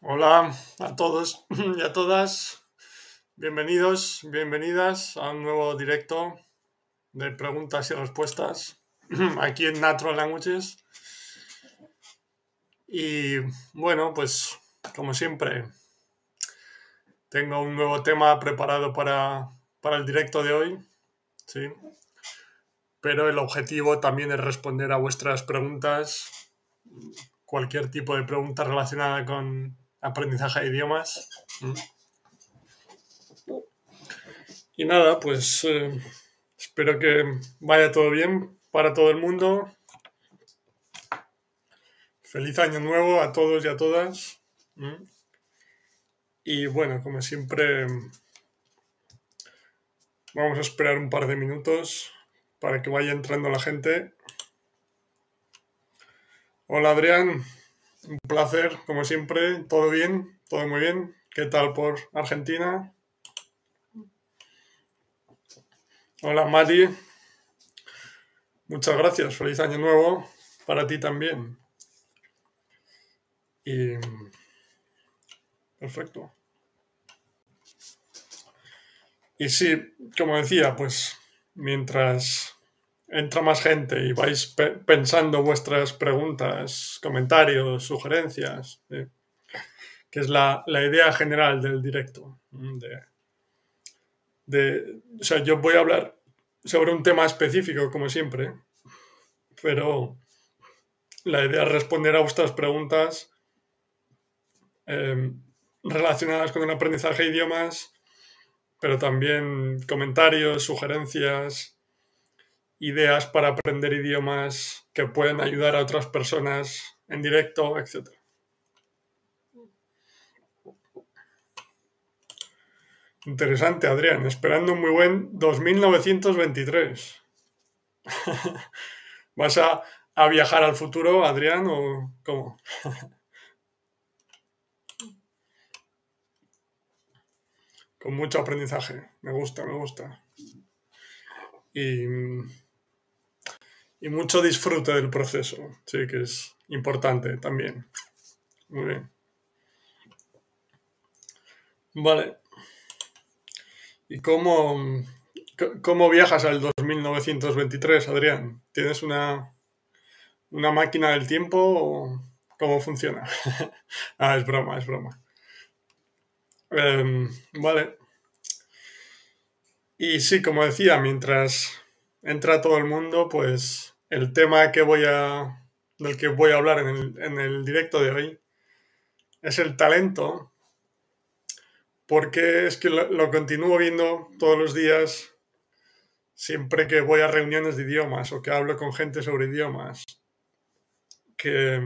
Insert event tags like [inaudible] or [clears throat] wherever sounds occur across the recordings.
Hola a todos [clears throat] y a todas. Bienvenidos, bienvenidas a un nuevo directo de preguntas y respuestas [clears throat] aquí en Natural Languages. Y bueno, pues como siempre, tengo un nuevo tema preparado para, para el directo de hoy. ¿sí? Pero el objetivo también es responder a vuestras preguntas, cualquier tipo de pregunta relacionada con aprendizaje de idiomas. Y nada, pues eh, espero que vaya todo bien para todo el mundo. Feliz año nuevo a todos y a todas. Y bueno, como siempre, vamos a esperar un par de minutos para que vaya entrando la gente. Hola Adrián, un placer, como siempre, todo bien, todo muy bien. ¿Qué tal por Argentina? Hola Mati, muchas gracias, feliz año nuevo para ti también. Y perfecto. Y sí, como decía, pues mientras entra más gente y vais pensando vuestras preguntas, comentarios, sugerencias, que es la, idea general del directo. De, o sea, yo voy a hablar sobre un tema específico, como siempre, pero la idea es responder a vuestras preguntas em, relacionadas con el aprendizaje de idiomas, pero también comentarios, sugerencias, ideas para aprender idiomas que pueden ayudar a otras personas en directo, etc. Interesante, Adrián. Esperando un muy buen 2923. [laughs] ¿Vas a, a, viajar al futuro, Adrián, o cómo? [laughs] Con mucho aprendizaje. Me gusta, me gusta. Y y mucho disfrute del proceso, sí, que es importante también. Muy bien. Vale. ¿Y cómo, cómo viajas al 2923, Adrián? ¿Tienes una, una máquina del tiempo o cómo funciona? [laughs] ah, es broma, es broma. Em, vale. Y sí, como decía, mientras entra todo el mundo, pues el tema que voy a, del que voy a hablar en el, directo de hoy es el talento, porque es que lo, continúo viendo todos los días, siempre que voy a reuniones de idiomas o que hablo con gente sobre idiomas, que,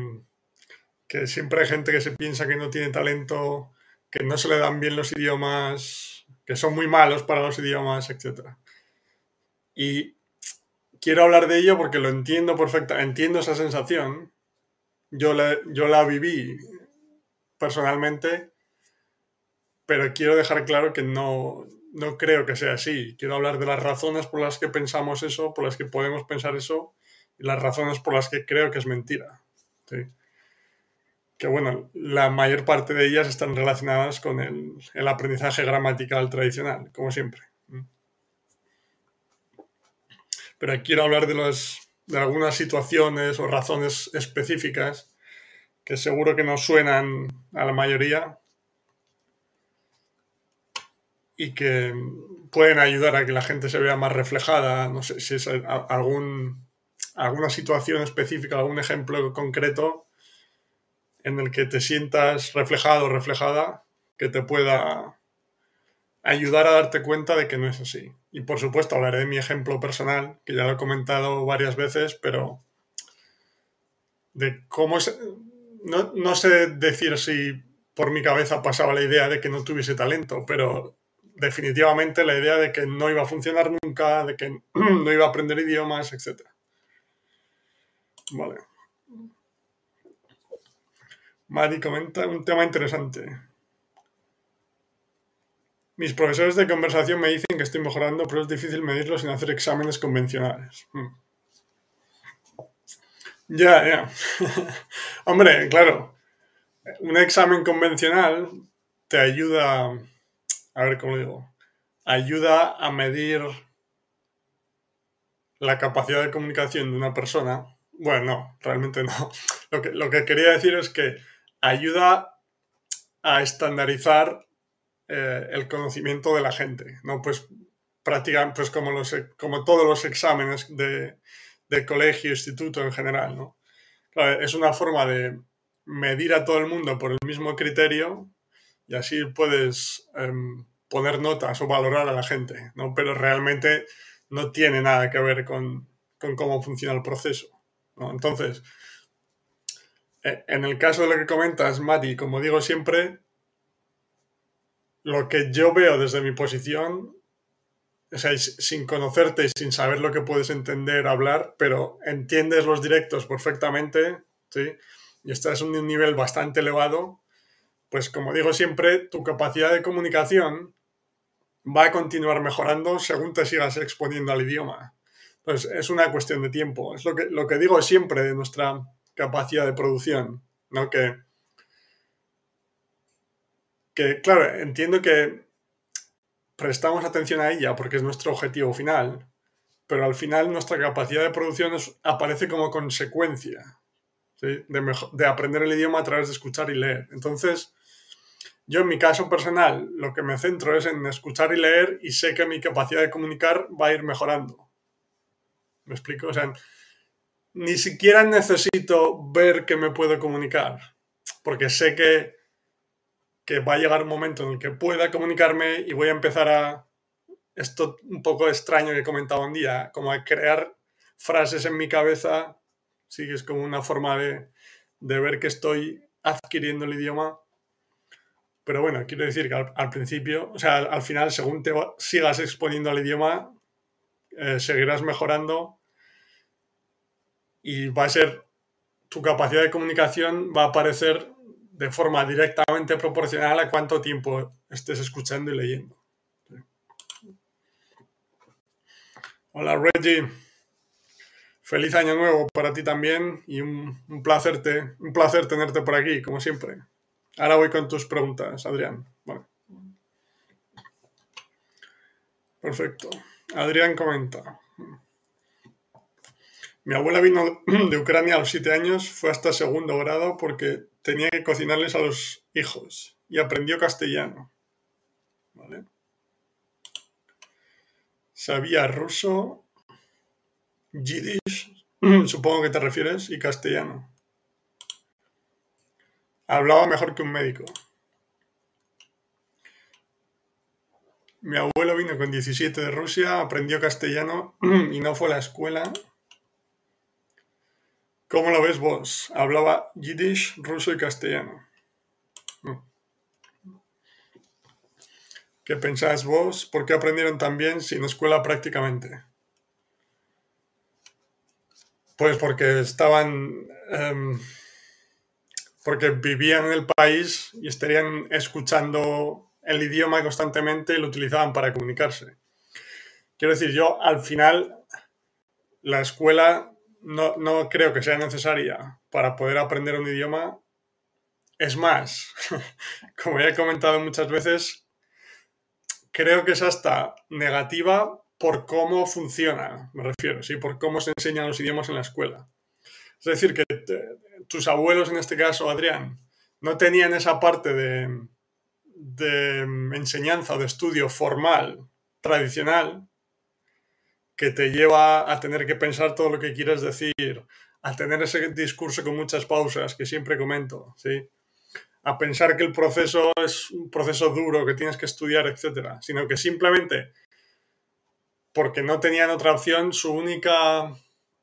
que siempre hay gente que se piensa que no tiene talento, que no se le dan bien los idiomas, que son muy malos para los idiomas, etc. Y quiero hablar de ello porque lo entiendo perfectamente, entiendo esa sensación. Yo la, yo la viví personalmente, pero quiero dejar claro que no, no creo que sea así. Quiero hablar de las razones por las que pensamos eso, por las que podemos pensar eso, y las razones por las que creo que es mentira. Que bueno, la mayor parte de ellas están relacionadas con el, el aprendizaje gramatical tradicional, como siempre pero quiero hablar de, de algunas situaciones o razones específicas que seguro que no suenan a la mayoría y que pueden ayudar a que la gente se vea más reflejada. No sé si es algún, alguna situación específica, algún ejemplo concreto en el que te sientas reflejado o reflejada que te pueda ayudar a darte cuenta de que no es así. Y por supuesto hablaré de mi ejemplo personal, que ya lo he comentado varias veces, pero de cómo es... No, no sé decir si por mi cabeza pasaba la idea de que no tuviese talento, pero definitivamente la idea de que no iba a funcionar nunca, de que [clears throat] no iba a aprender idiomas, etc. Vale. Mari comenta un tema interesante. Mis profesores de conversación me dicen que estoy mejorando, pero es difícil medirlo sin hacer exámenes convencionales. Hmm. Ya, ya. [laughs] Hombre, claro. un examen convencional te ayuda, a ver cómo digo, ayuda a medir la capacidad de comunicación de una persona. Bueno, no, realmente no. [laughs] Lo que, lo que quería decir es que ayuda a estandarizar eh, el conocimiento de la gente, ¿no? Pues practican pues como, los, como todos los exámenes de, de colegio, instituto en general, ¿no? es una forma de medir a todo el mundo por el mismo criterio y así puedes em, poner notas o valorar a la gente, ¿no? Pero realmente no tiene nada que ver con, con cómo funciona el proceso, ¿no? Entonces, e, en el caso de lo que comentas, Mati, como digo siempre, lo que yo veo desde mi posición, o sea, sin conocerte y sin saber lo que puedes entender, hablar, pero entiendes los directos perfectamente, ¿sí? Y estás en un nivel bastante elevado, pues como digo siempre, tu capacidad de comunicación va a continuar mejorando según te sigas exponiendo al idioma. Pues es una cuestión de tiempo. Es lo que, lo que digo siempre de nuestra capacidad de producción, ¿no? Que, que, claro, entiendo que prestamos atención a ella porque es nuestro objetivo final, pero al final nuestra capacidad de producción aparece como consecuencia de, de, aprender el idioma a través de escuchar y leer. Entonces, yo en mi caso personal lo que me centro es en escuchar y leer y sé que mi capacidad de comunicar va a ir mejorando. ¿Me explico? O sea, ni siquiera necesito ver que me puedo comunicar, porque sé que, que va a llegar un momento en el que pueda comunicarme y voy a empezar a, esto un poco extraño que he comentado un día, como a crear frases en mi cabeza, sí que es como una forma de, de ver que estoy adquiriendo el idioma. Pero bueno, quiero decir que al, principio, o sea, al, final, según te sigas exponiendo al idioma, eh, seguirás mejorando y va a ser, tu capacidad de comunicación va a aparecer de forma directamente proporcional a cuánto tiempo estés escuchando y leyendo. Hola Reggie, feliz año nuevo para ti también y un, un, placer, un placer tenerte por aquí, como siempre. Ahora voy con tus preguntas, Adrián. Perfecto. Adrián comenta. Mi abuela vino de Ucrania a los siete años, fue hasta segundo grado porque tenía que cocinarles a los hijos y aprendió castellano. ¿Vale? Sabía ruso, yiddish, [clears throat] supongo que te refieres, y castellano. Hablaba mejor que un médico. Mi abuelo vino con 17 de Rusia, aprendió castellano [clears throat] y no fue a la escuela ¿Cómo lo ves vos? Hablaba yiddish, ruso y castellano. Mm. ¿Qué pensáis vos? ¿Por qué aprendieron tan bien sin escuela prácticamente? Pues porque estaban... Em, porque vivían en el país y estarían escuchando el idioma constantemente y lo utilizaban para comunicarse. Quiero decir, yo al final la escuela no, creo que sea necesaria para poder aprender un idioma. Es más, [laughs] como ya he comentado muchas veces, creo que es hasta negativa por cómo funciona, me refiero, ¿sí? por cómo se enseñan los idiomas en la escuela. Es decir, que tus abuelos, en este caso, Adrián, no tenían esa parte de, de enseñanza o de estudio formal, tradicional, que te lleva a tener que pensar todo lo que quieres decir, a tener ese discurso con muchas pausas que siempre comento, ¿sí? A pensar que el proceso es un proceso duro, que tienes que estudiar, etcétera, sino que simplemente porque no tenían otra opción, su única,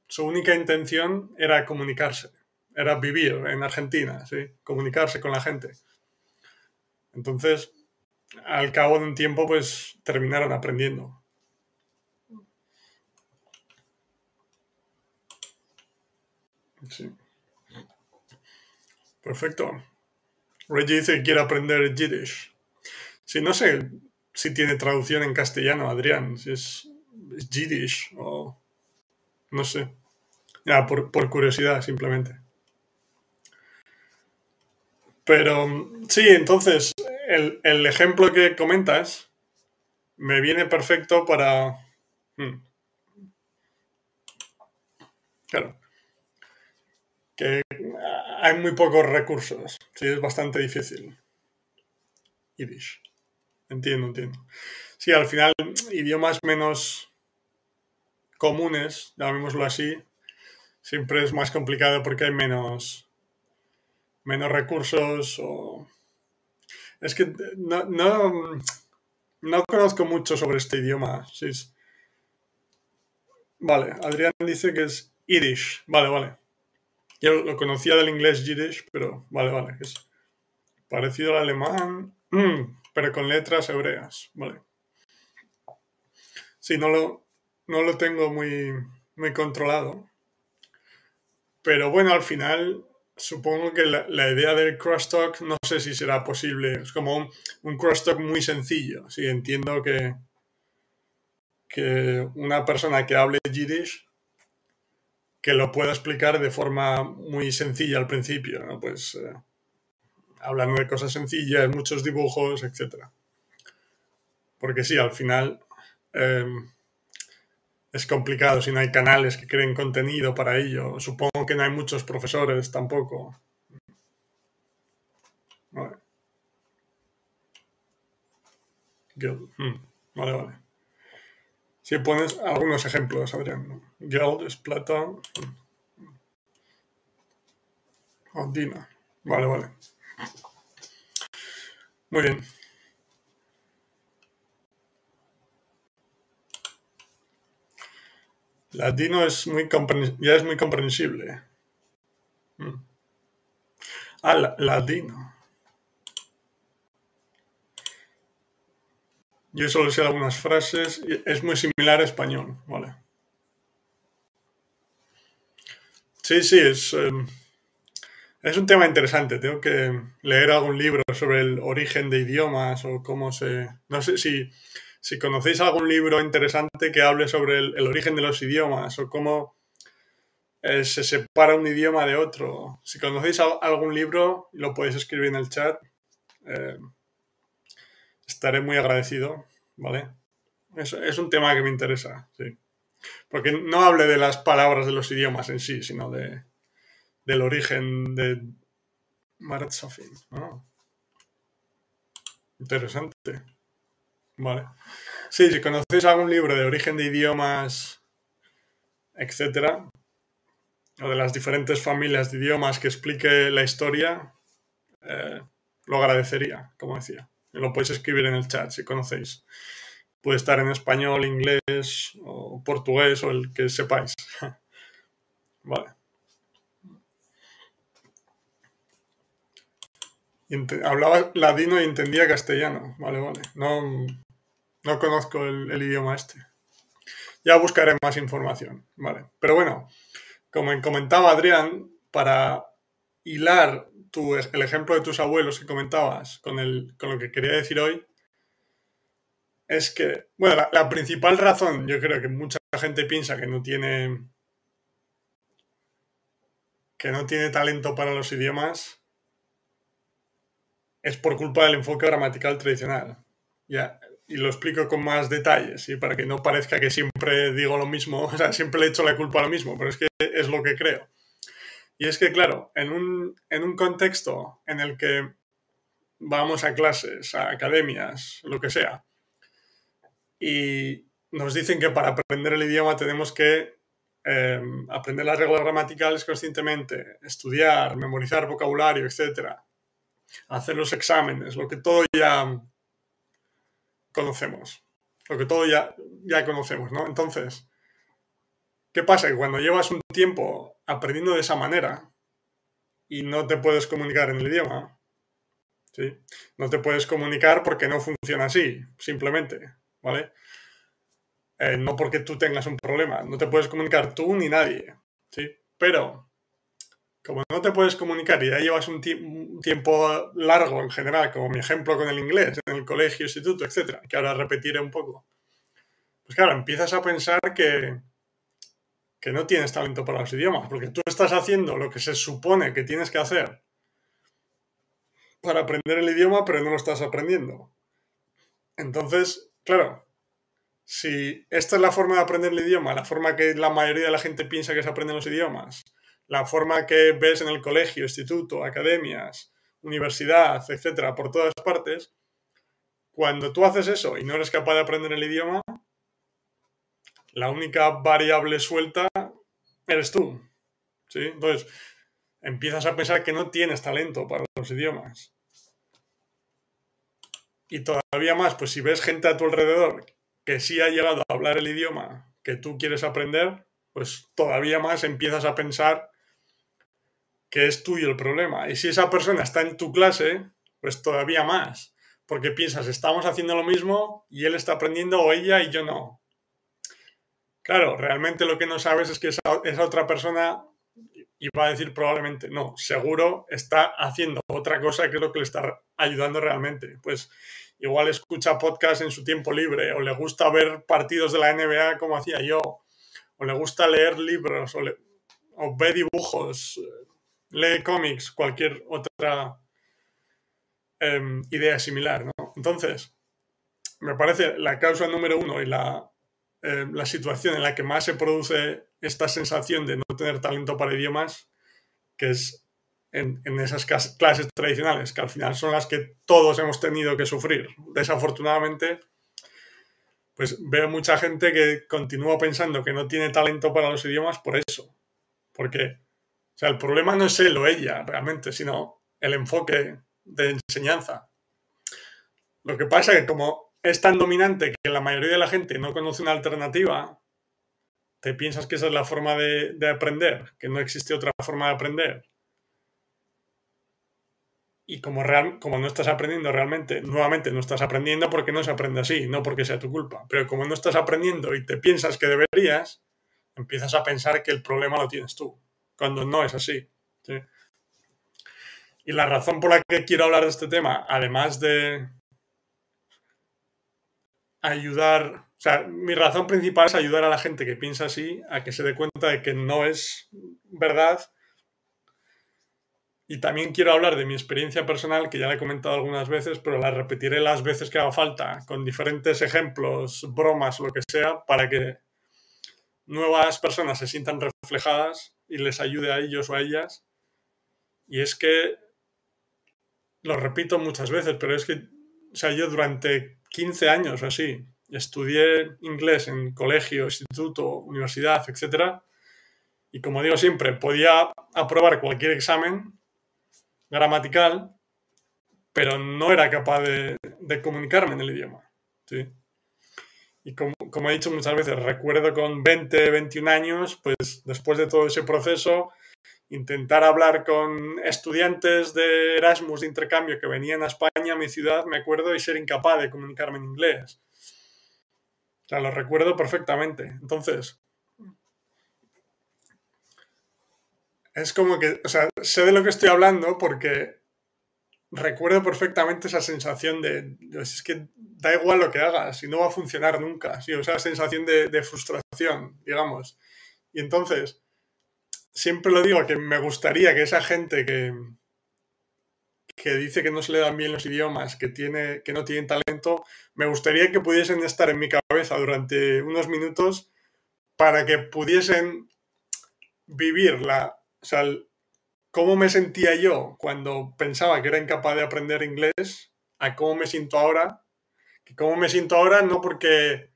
su única intención era comunicarse, era vivir en Argentina, ¿sí? comunicarse con la gente. Entonces, al cabo de un tiempo, pues terminaron aprendiendo. Sí. Perfecto. Reggie dice que quiere aprender Yiddish. Sí, no sé si tiene traducción en castellano, Adrián, si es, Yiddish o... No sé. Ya, por, por curiosidad, simplemente. Pero sí, entonces, el, el ejemplo que comentas me viene perfecto para... hmm, Claro. Que hay muy pocos recursos. Sí, es bastante difícil. Yiddish. Entiendo, entiendo. Sí, al final, idiomas menos comunes, llamémoslo así, siempre es más complicado porque hay menos, menos recursos o... Es que no, no, no conozco mucho sobre este idioma. Sí, Vale, Adrián dice que es Yiddish. Vale, vale. Yo lo conocía del inglés Yiddish, pero vale, vale. Es parecido al alemán, mm, pero con letras hebreas. Vale. Sí, no lo, no lo tengo muy, muy controlado. Pero bueno, al final supongo que la, la idea del crosstalk no sé si será posible. Es como un, un crosstalk muy sencillo. Sí, entiendo que, que una persona que hable Yiddish que lo pueda explicar de forma muy sencilla al principio, ¿no? Pues eh, hablando de cosas sencillas, muchos dibujos, etcétera. Porque sí, al final eh, es complicado si no hay canales que creen contenido para ello. Supongo que no hay muchos profesores tampoco. Vale. Hmm, Vale, vale. Si pones algunos ejemplos, Adrián. ¿no? Guild es plata. Ondina. Vale, vale. Muy bien. Latino es muy ya es muy comprensible. Mm. Ah, la- latino. Yo solo sé algunas frases. Es muy similar a español, vale. Sí, sí, es, eh, es un tema interesante. Tengo que leer algún libro sobre el origen de idiomas o cómo se... No sé si, si conocéis algún libro interesante que hable sobre el, el origen de los idiomas o cómo eh, se separa un idioma de otro. Si conocéis al- algún libro, lo podéis escribir en el chat. Eh, estaré muy agradecido, ¿vale? Es, es un tema que me interesa, sí. Porque no hable de las palabras de los idiomas en sí, sino de, del origen de Marat Safin. Ah, interesante. Vale. Sí, si conocéis algún libro de origen de idiomas, etcétera, o de las diferentes familias de idiomas que explique la historia, eh, lo agradecería, como decía. Lo podéis escribir en el chat si conocéis. Puede estar en español, inglés o portugués o el que sepáis. [laughs] Vale. Hablaba ladino y entendía castellano. Vale, vale. No, no conozco el, idioma este. Ya buscaré más información. Vale. Pero bueno, como comentaba Adrián, para hilar tu, el ejemplo de tus abuelos que comentabas con, el, con lo que quería decir hoy, es que, bueno, la, principal razón, yo creo que mucha gente piensa que no tiene que no tiene talento para los idiomas es por culpa del enfoque gramatical tradicional. Ya, y lo explico con más detalles, ¿sí? para que no parezca que siempre digo lo mismo, [laughs] o sea, siempre le echo la culpa a lo mismo, pero es que es lo que creo. Y es que, claro, en un, en un contexto en el que vamos a clases, a academias, lo que sea, y nos dicen que para aprender el idioma tenemos que eh, aprender las reglas gramaticales conscientemente, estudiar, memorizar vocabulario, etc. Hacer los exámenes, lo que todo ya conocemos, lo que todo ya, ya conocemos, ¿no? Entonces, ¿qué pasa? Que cuando llevas un tiempo aprendiendo de esa manera y no te puedes comunicar en el idioma, ¿sí? No te puedes comunicar porque no funciona así, simplemente, ¿vale? Eh, no porque tú tengas un problema, no te puedes comunicar tú ni nadie, ¿sí? Pero como no te puedes comunicar y ya llevas un, tie un, tiempo largo en general, como mi ejemplo con el inglés, en el colegio, instituto, etcétera, que ahora repetiré un poco, pues claro, empiezas a pensar que, que no tienes talento para los idiomas, porque tú estás haciendo lo que se supone que tienes que hacer para aprender el idioma, pero no lo estás aprendiendo. Entonces, claro, si esta es la forma de aprender el idioma, la forma que la mayoría de la gente piensa que se aprenden los idiomas, la forma que ves en el colegio, instituto, academias, universidad, etcétera, por todas partes, cuando tú haces eso y no eres capaz de aprender el idioma, la única variable suelta eres tú. ¿sí? Entonces, empiezas a pensar que no tienes talento para los idiomas. Y todavía más, pues si ves gente a tu alrededor que sí ha llegado a hablar el idioma que tú quieres aprender, pues todavía más empiezas a pensar que es tuyo el problema. Y si esa persona está en tu clase, pues todavía más. Porque piensas, estamos haciendo lo mismo y él está aprendiendo o ella y yo no. Claro, realmente lo que no sabes es que esa, otra persona iba a decir probablemente, no, seguro está haciendo otra cosa que es lo que le está ayudando realmente. Pues igual escucha podcast en su tiempo libre o le gusta ver partidos de la NBA como hacía yo, o le gusta leer libros o, o ve dibujos, lee cómics, cualquier otra em, idea similar, ¿no? Entonces, me parece la causa número uno y la, em, la situación en la que más se produce esta sensación de no tener talento para idiomas, que es en, en, esas clases tradicionales, que al final son las que todos hemos tenido que sufrir. Desafortunadamente, pues veo mucha gente que continúa pensando que no tiene talento para los idiomas por eso. Porque o sea, el problema no es él o ella realmente, sino el enfoque de enseñanza. Lo que pasa es que como es tan dominante que la mayoría de la gente no conoce una alternativa, te piensas que esa es la forma de, aprender, que no existe otra forma de aprender. Y como, no estás aprendiendo realmente, nuevamente no estás aprendiendo porque no se aprende así, no porque sea tu culpa. Pero como no estás aprendiendo y te piensas que deberías, empiezas a pensar que el problema lo tienes tú cuando no es así. Y la razón por la que quiero hablar de este tema, además de ayudar, o sea, mi razón principal es ayudar a la gente que piensa así a que se dé cuenta de que no es verdad. Y también quiero hablar de mi experiencia personal, que ya la he comentado algunas veces, pero la repetiré las veces que haga falta, con diferentes ejemplos, bromas, lo que sea, para que nuevas personas se sientan reflejadas y les ayude a ellos o a ellas. Y es que, lo repito muchas veces, pero es que, o sea, yo durante 15 años o así, estudié inglés en colegio, instituto, universidad, etc. Y como digo siempre, podía aprobar cualquier examen gramatical, pero no era capaz de, comunicarme en el idioma. Y como, como, he dicho muchas veces, recuerdo con 20, 21 años, pues después de todo ese proceso, intentar hablar con estudiantes de Erasmus de intercambio que venían a España, a mi ciudad, me acuerdo, y ser incapaz de comunicarme en inglés. O sea, lo recuerdo perfectamente. Entonces, es como que, o sea, sé de lo que estoy hablando porque recuerdo perfectamente esa sensación de, es que da igual lo que hagas y no va a funcionar nunca, o sea, sensación de, frustración, digamos. Y entonces, siempre lo digo, que me gustaría que esa gente que, que dice que no se le dan bien los idiomas, que, tiene, que no tienen talento, me gustaría que pudiesen estar en mi cabeza durante unos minutos para que pudiesen vivir la, o sea, cómo me sentía yo cuando pensaba que era incapaz de aprender inglés a cómo me siento ahora. Que cómo me siento ahora no porque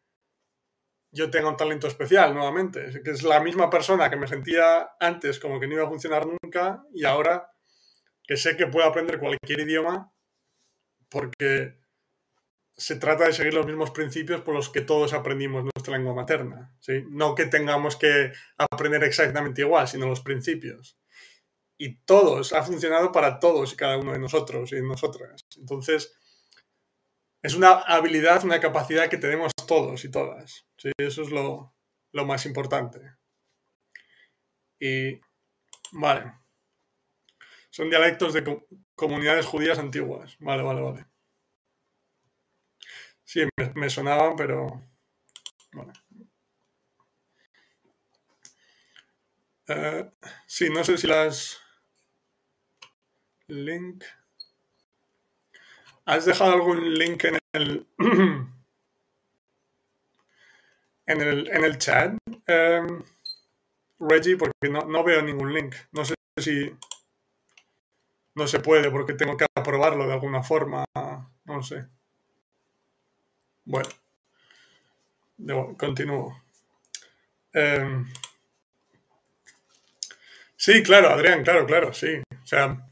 yo tenga un talento especial nuevamente, que es la misma persona que me sentía antes como que no iba a funcionar nunca y ahora que sé que puedo aprender cualquier idioma porque se trata de seguir los mismos principios por los que todos aprendimos nuestra lengua materna. ¿sí? No que tengamos que aprender exactamente igual, sino los principios y todos, ha funcionado para todos y cada uno de nosotros y nosotras. Entonces, es una habilidad, una capacidad que tenemos todos y todas. ¿sí? Eso es lo, lo más importante. Y, vale. Son dialectos de comunidades judías antiguas. Vale, vale, vale. Sí, me, sonaban, pero... Eh, sí, no sé si las link. ¿has dejado algún link en el, [clears throat] en el, en el chat, em, Reggie? Porque no, no veo ningún link. No sé si no se puede porque tengo que aprobarlo de alguna forma. No sé. Bueno, continúo. Em, sí, claro, Adrián, claro, claro, sí. O sea,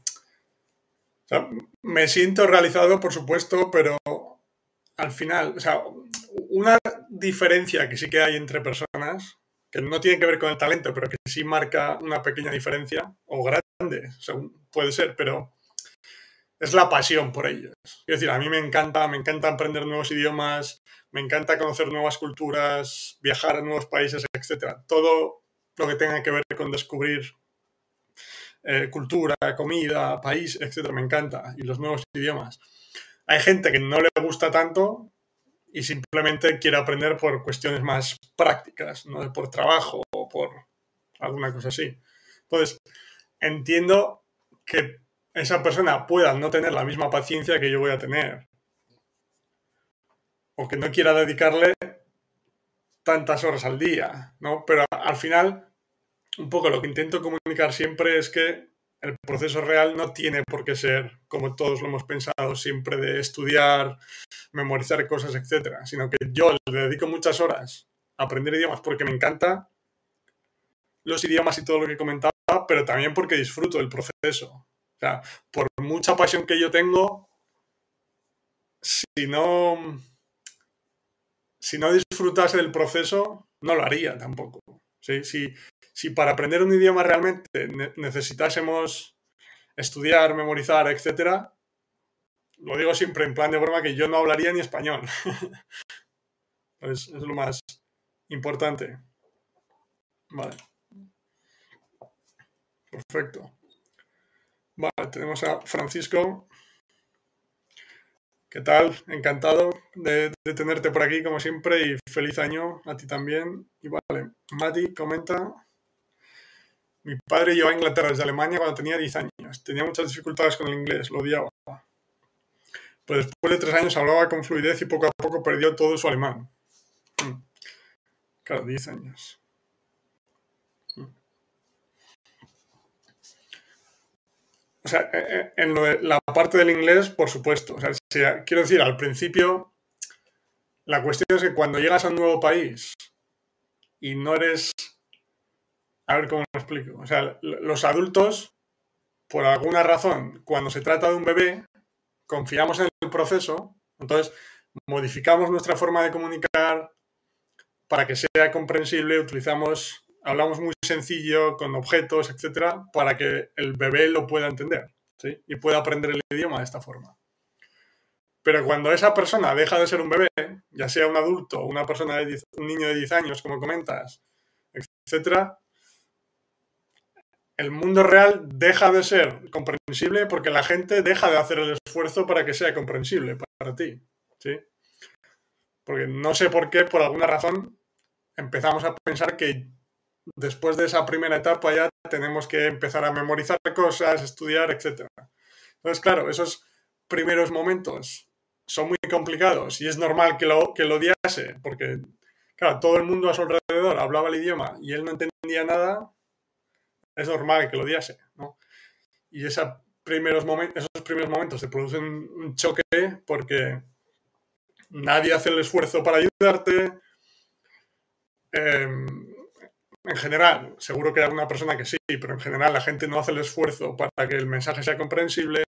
me siento realizado, por supuesto, pero al final, o sea, una diferencia que sí que hay entre personas, que no tiene que ver con el talento, pero que sí marca una pequeña diferencia, o grande, puede ser, pero es la pasión por ellos. Es decir, a mí me encanta, me encanta aprender nuevos idiomas, me encanta conocer nuevas culturas, viajar a nuevos países, etc. Todo lo que tenga que ver con descubrir eh, cultura, comida, país, etc. Me encanta. Y los nuevos idiomas. Hay gente que no le gusta tanto y simplemente quiere aprender por cuestiones más prácticas, no por trabajo o por alguna cosa así. Entonces, entiendo que esa persona pueda no tener la misma paciencia que yo voy a tener. O que no quiera dedicarle tantas horas al día, ¿no? Pero al final, un poco lo que intento comunicar siempre es que el proceso real no tiene por qué ser, como todos lo hemos pensado, siempre de estudiar, memorizar cosas, etcétera, sino que yo le dedico muchas horas a aprender idiomas porque me encanta los idiomas y todo lo que pero también porque disfruto del proceso sea, por mucha pasión que yo tengo, si no, si no disfrutase del proceso, no lo haría tampoco. Si, si para aprender un idioma realmente necesitásemos estudiar, memorizar, etc., lo digo siempre en plan de broma que yo no hablaría ni español. [laughs] es, es lo más importante. Vale. Perfecto. Vale, tenemos a Francisco. ¿Qué tal? Encantado de, tenerte por aquí, como siempre, y feliz año a ti también. Y vale, Mati comenta. Mi padre llegó a Inglaterra desde Alemania cuando tenía 10 años. Tenía muchas dificultades con el inglés, lo odiaba. Pero después de tres años hablaba con fluidez y poco a poco perdió todo su alemán. Mm. Claro, 10 años. O sea, eh, eh, en la parte del inglés, por supuesto. O sea, quiero decir, al principio, la cuestión es que cuando llegas a un nuevo país y no eres... A ver cómo lo explico. O sea, los adultos, por alguna razón, cuando se trata de un bebé, confiamos en el proceso, entonces modificamos nuestra forma de comunicar para que sea comprensible, utilizamos hablamos muy sencillo, con objetos, etcétera, para que el bebé lo pueda entender ¿sí? y pueda aprender el idioma de esta forma. Pero cuando esa persona deja de ser un bebé, ya sea un adulto, una persona de un niño de 10 años, como comentas, etcétera, el mundo real deja de ser comprensible porque la gente deja de hacer el esfuerzo para que sea comprensible para ti. ¿sí? Porque no sé por qué, por alguna razón, empezamos a pensar que después de esa primera etapa ya tenemos que empezar a memorizar cosas, estudiar, etc. Entonces, claro, esos primeros momentos son muy complicados y es normal que lo, que lo odiase, porque, claro, todo el mundo a su alrededor hablaba el idioma y él no entendía nada, es normal que lo odiase, ¿no? Y esa primeros esos primeros momentos se producen un choque porque nadie hace el esfuerzo para ayudarte. Em, en general, seguro que hay alguna persona que sí, pero en general la gente no hace el esfuerzo para que el mensaje sea comprensible.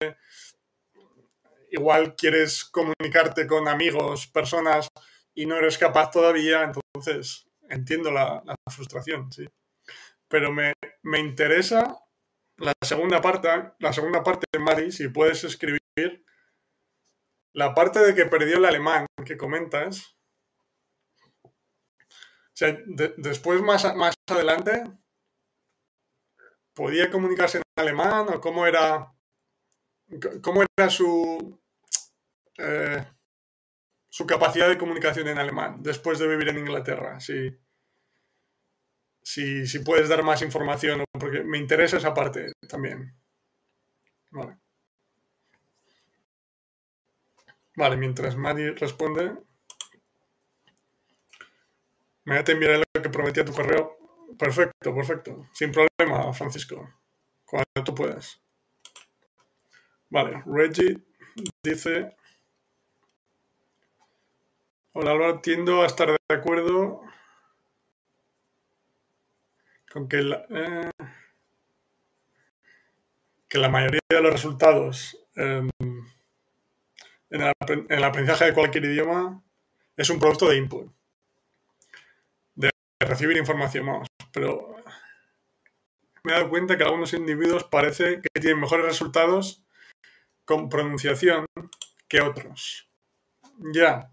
Igual quieres comunicarte con amigos, personas, y no eres capaz todavía, entonces entiendo la, frustración, sí. Pero me, me, interesa la segunda parte, la segunda parte, Mari, si puedes escribir la parte de que perdió el alemán que comentas, después, más, más adelante, ¿podía comunicarse en alemán o cómo era, cómo era su, eh, su capacidad de comunicación en alemán después de vivir en Inglaterra? Si, si, si puedes dar más información, porque me interesa esa parte también. Vale. Vale, mientras Mari responde, me te enviaré lo que prometí a tu correo. Perfecto, perfecto. Sin problema, Francisco. Cuando tú puedas. Vale, Reggie dice... Hola Álvaro, tiendo a estar de acuerdo con que la, eh, que la mayoría de los resultados em, en, el, aprendizaje de cualquier idioma es un producto de input, recibir información, más. pero me he dado cuenta que algunos individuos parece que tienen mejores resultados con pronunciación que otros. Ya.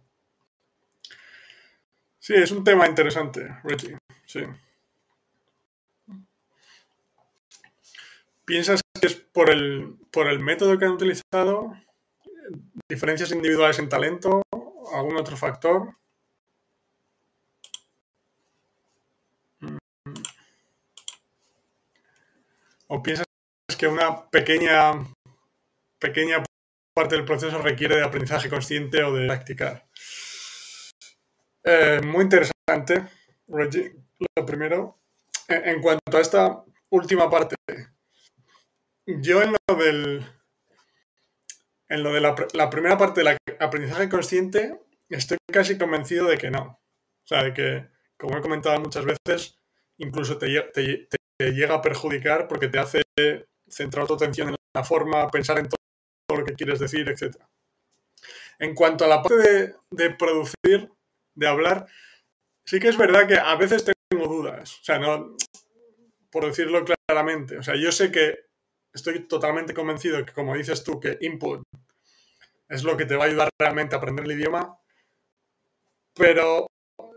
Sí, es un tema interesante, Reggie. Sí. ¿Piensas que es por el, por el método que han utilizado? ¿Diferencias individuales en talento? ¿Algún otro factor? ¿O piensas que una pequeña, pequeña parte del proceso requiere de aprendizaje consciente o de practicar? Eh, muy interesante, Reggie. Lo primero, en cuanto a esta última parte, yo en lo del. En lo de la, primera parte del aprendizaje consciente, estoy casi convencido de que no. O sea, de que, como he comentado muchas veces, incluso te, llega a perjudicar porque te hace centrar tu atención en la forma, pensar en todo, lo que quieres decir, etc. En cuanto a la parte de, de, producir, de hablar, sí que es verdad que a veces tengo dudas. O sea, no, por decirlo claramente. O sea, yo sé que estoy totalmente convencido que, como dices tú, que input es lo que te va a ayudar realmente a aprender el idioma, pero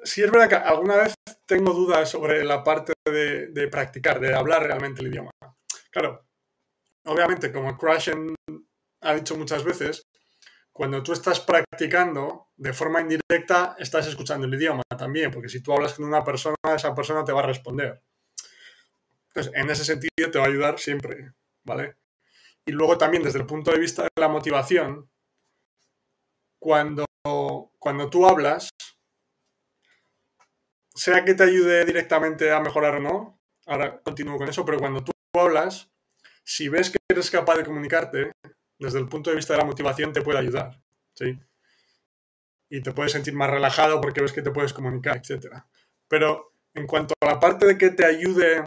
sí es verdad que alguna vez tengo dudas sobre la parte de, practicar, de hablar realmente el idioma. Claro, obviamente, como Crashen ha dicho muchas veces, cuando tú estás practicando de forma indirecta, estás escuchando el idioma también, porque si tú hablas con una persona, esa persona te va a responder. Entonces, en ese sentido te va a ayudar siempre. ¿vale? Y luego también desde el punto de vista de la motivación, cuando, cuando tú hablas, sea que te ayude directamente a mejorar o no, ahora continúo con eso, pero cuando tú hablas, si ves que eres capaz de comunicarte, desde el punto de vista de la motivación te puede ayudar, ¿sí? Y te puedes sentir más relajado porque ves que te puedes comunicar, etc. Pero en cuanto a la parte de que te ayude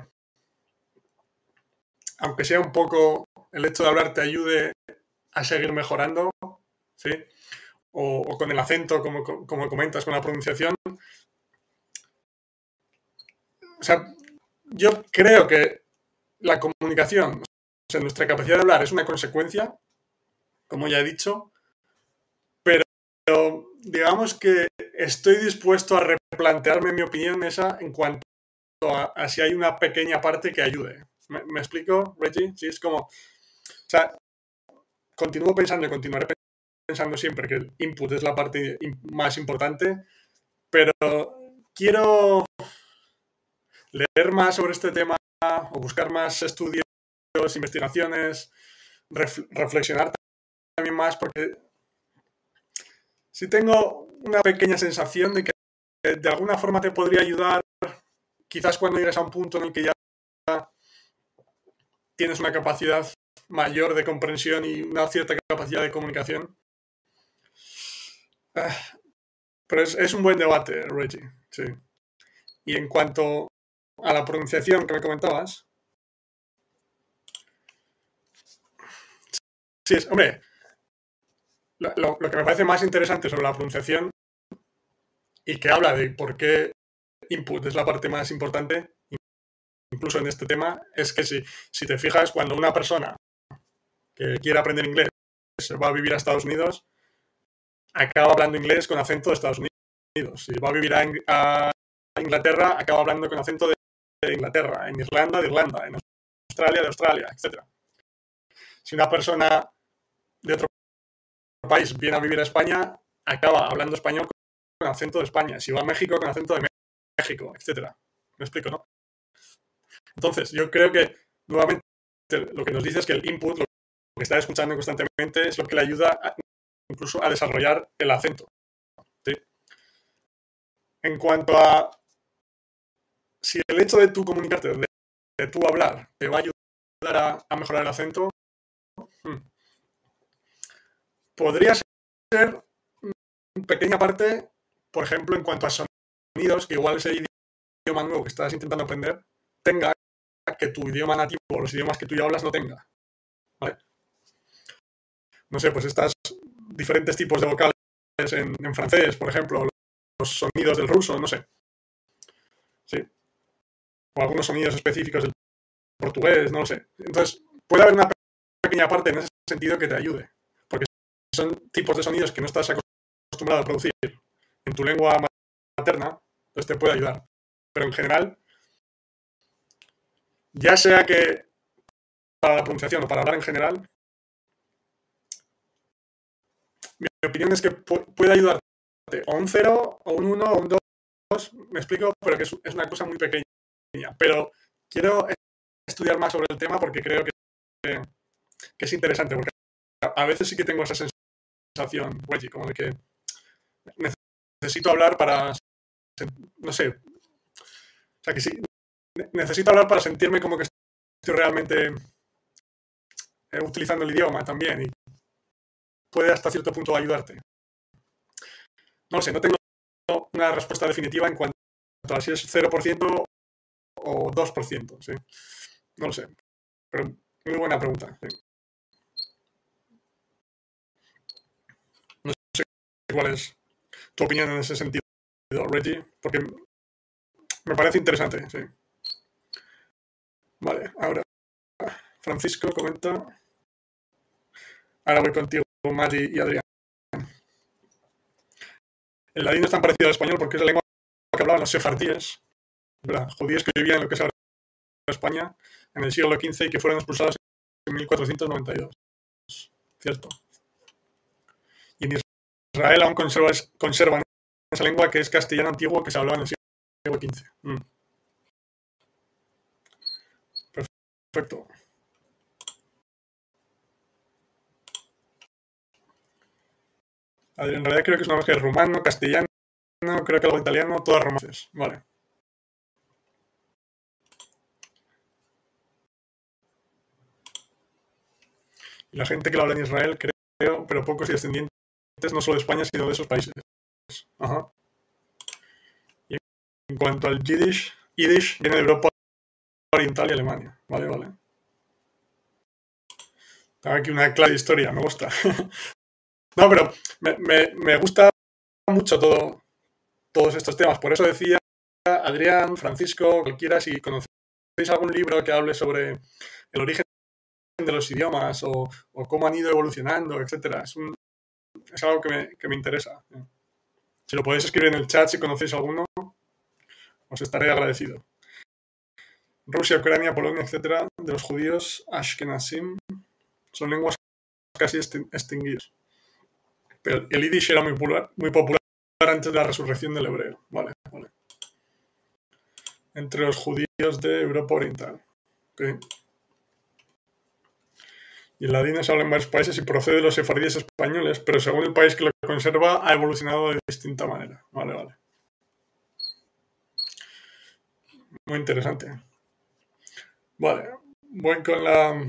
aunque sea un poco el hecho de hablar te ayude a seguir mejorando, ¿sí? O, con el acento, como, comentas, con la pronunciación. O sea, yo creo que la comunicación, o sea, nuestra capacidad de hablar es una consecuencia, como ya he dicho, pero digamos que estoy dispuesto a replantearme mi opinión esa en cuanto a si hay una pequeña parte que ayude. ¿Me, explico, Reggie? Sí, es como. O sea, continúo pensando y continuaré pensando siempre que el input es la parte más importante, pero quiero leer más sobre este tema o buscar más estudios, investigaciones, reflexionar también más, porque si tengo una pequeña sensación de que de alguna forma te podría ayudar, quizás cuando llegues a un punto en el que ya tienes una capacidad mayor de comprensión y una cierta capacidad de comunicación. Ah, pero es, un buen debate, Reggie. Sí. Y en cuanto a la pronunciación que me comentabas. Sí, es, hombre, lo, que me parece más interesante sobre la pronunciación y que habla de por qué input es la parte más importante, incluso en este tema, es que si, si te fijas, cuando una persona que quiere aprender inglés se va a vivir a Estados Unidos, acaba hablando inglés con acento de Estados Unidos. Si va a vivir a, Inglaterra, acaba hablando con acento de, Inglaterra. En Irlanda, de Irlanda. En Australia, de Australia, etc. Si una persona de otro país viene a vivir a España, acaba hablando español con acento de España. Si va a México, con acento de México, etc. ¿Me explico, no? Entonces, yo creo que nuevamente lo que nos dice es que el input, lo que está escuchando constantemente, es lo que le ayuda incluso a desarrollar el acento. En cuanto a si el hecho de tú comunicarte, de, tú hablar, te va a ayudar a, mejorar el acento, hmm, podría ser pequeña parte, por ejemplo, en cuanto a sonidos, que igual ese idioma nuevo que estás intentando aprender tenga que tu idioma nativo o los idiomas que tú ya hablas no tenga. No sé, pues estas diferentes tipos de vocales en, en francés, por ejemplo, los sonidos del ruso, no sé. Sí. O algunos sonidos específicos del portugués, no lo sé. Entonces, puede haber una pequeña parte en ese sentido que te ayude. Porque son tipos de sonidos que no estás acostumbrado a producir en tu lengua materna, pues te puede ayudar. Pero en general, ya sea que para la pronunciación o para hablar en general, mi opinión es que puede ayudarte o un 0, o un 1, o un 2, me explico, pero que es, una cosa muy pequeña. Pero quiero estudiar más sobre el tema porque creo que, es interesante, porque a veces sí que tengo esa sensación, como de que necesito hablar para, no sé, o sea que sí, necesito hablar para sentirme como que estoy realmente eh, utilizando el idioma también y puede hasta cierto punto ayudarte. No sé, no tengo una respuesta definitiva en cuanto a si es 0% o 2%, ¿sí? No lo sé. Pero muy buena pregunta. No sé cuál es tu opinión en ese sentido, Reggie, porque me parece interesante, sí. Vale, ahora Francisco comenta. Ahora voy contigo, Mati y Adrián. El ladino es tan parecido al español porque es la lengua que hablaban los sefardíes, judíos que vivían en lo que es España en el siglo XV y que fueron expulsados en 1492. Cierto. Y en Israel aún conservan esa lengua que es castellano antiguo que se hablaba en el siglo XV. Mm. Perfecto. En realidad creo que es una mezcla de rumano, castellano, creo que algo italiano, todas romances. Vale. La gente que lo habla en Israel, creo, pero pocos y descendientes, no solo de España, sino de esos países. Y en cuanto al Yiddish, Yiddish viene de Europa Oriental y Alemania. Vale, vale. Aquí una clara historia, me gusta. [laughs] No, pero me, gusta mucho todo, todos estos temas. Por eso decía Adrián, Francisco, cualquiera, si conocéis algún libro que hable sobre el origen de los idiomas o, cómo han ido evolucionando, etcétera. Es, algo que me, interesa. Si lo podéis escribir en el chat si conocéis alguno, os estaré agradecido. Rusia, Ucrania, Polonia, etcétera, de los judíos Ashkenazim, son lenguas casi extinguidas. Pero el Yiddish era muy popular, muy popular antes de la resurrección del hebreo. Vale, vale. Entre los judíos de Europa Oriental. Y el ladino se habla en varios países y procede de los sefardíes españoles, pero según el país que lo conserva ha evolucionado de distinta manera. Vale, vale. Muy interesante. Vale, voy con la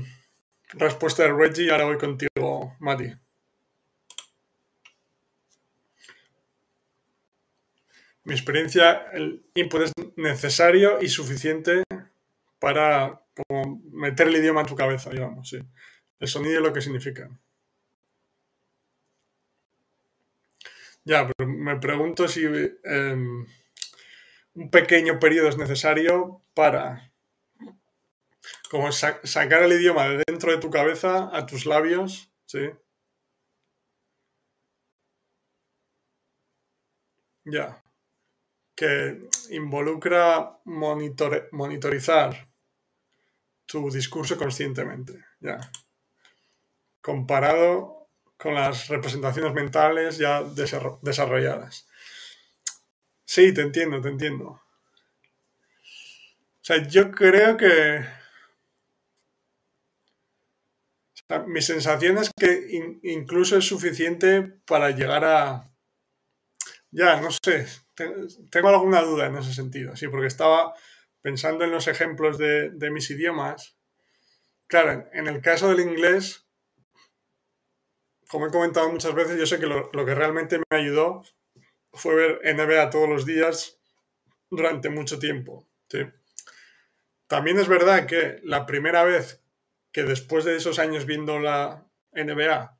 respuesta de Reggie y ahora voy contigo, Mati. mi experiencia, el input es necesario y suficiente para meter el idioma en tu cabeza, digamos, sí. El sonido es lo que significa. Ya, pero me pregunto si em, un pequeño periodo es necesario para como sacar el idioma de dentro de tu cabeza a tus labios, ¿sí? Ya que involucra monitorizar tu discurso conscientemente, ya. Comparado con las representaciones mentales ya desarrolladas. Sí, te entiendo, te entiendo. O sea, yo creo que... mi sensación es que incluso es suficiente para llegar a... Ya, no sé, tengo alguna duda en ese sentido, sí, porque estaba pensando en los ejemplos de, mis idiomas. Claro, en el caso del inglés, como he comentado muchas veces, yo sé que lo, que realmente me ayudó fue ver NBA todos los días durante mucho tiempo. También es verdad que la primera vez que después de esos años viendo la NBA,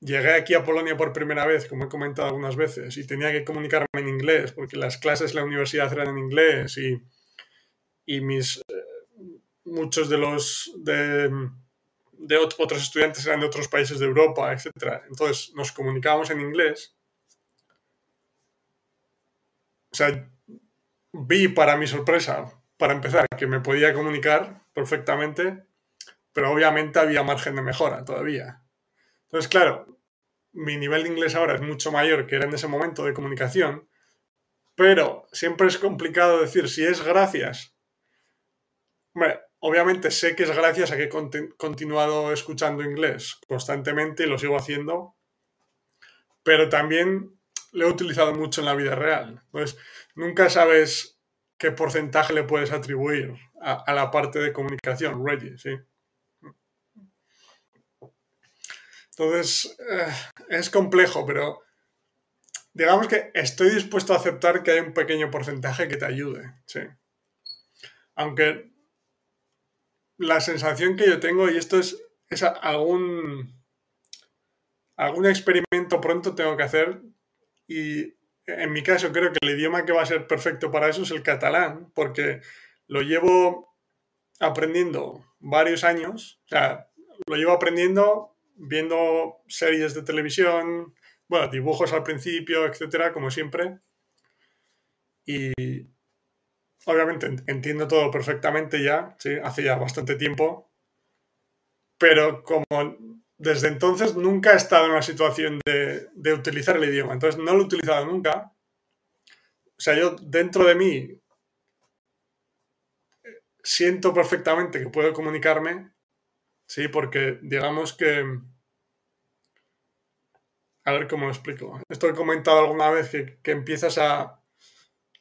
llegué aquí a Polonia por primera vez, como he comentado algunas veces, y tenía que comunicarme en inglés, porque las clases en la universidad eran en inglés y, y mis, eh, muchos de los de, de, otros estudiantes eran de otros países de Europa, etc. Entonces nos comunicábamos en inglés. O sea, vi para mi sorpresa, para empezar, que me podía comunicar perfectamente, pero obviamente había margen de mejora todavía. Entonces, claro, mi nivel de inglés ahora es mucho mayor que era en ese momento de comunicación, pero siempre es complicado decir si es gracias. Obviamente sé que es gracias a que he continuado escuchando inglés constantemente y lo sigo haciendo, pero también lo he utilizado mucho en la vida real. Entonces, nunca sabes qué porcentaje le puedes atribuir a, la parte de comunicación, Reggie, ¿sí? Entonces, eh, es complejo, pero digamos que estoy dispuesto a aceptar que hay un pequeño porcentaje que te ayude, sí. Aunque la sensación que yo tengo, y esto es, es algún, algún experimento pronto tengo que hacer, y en mi caso creo que el idioma que va a ser perfecto para eso es el catalán, porque lo llevo aprendiendo varios años, o sea, lo llevo aprendiendo viendo series de televisión, bueno, dibujos al principio, etcétera, como siempre. Y obviamente entiendo todo perfectamente ya, sí, hace ya bastante tiempo, pero como desde entonces nunca he estado en una situación de, de, utilizar el idioma, entonces no lo he utilizado nunca. O sea, yo dentro de mí siento perfectamente que puedo comunicarme, sí, porque digamos que... A ver cómo lo explico. Esto he comentado alguna vez que, que empiezas a,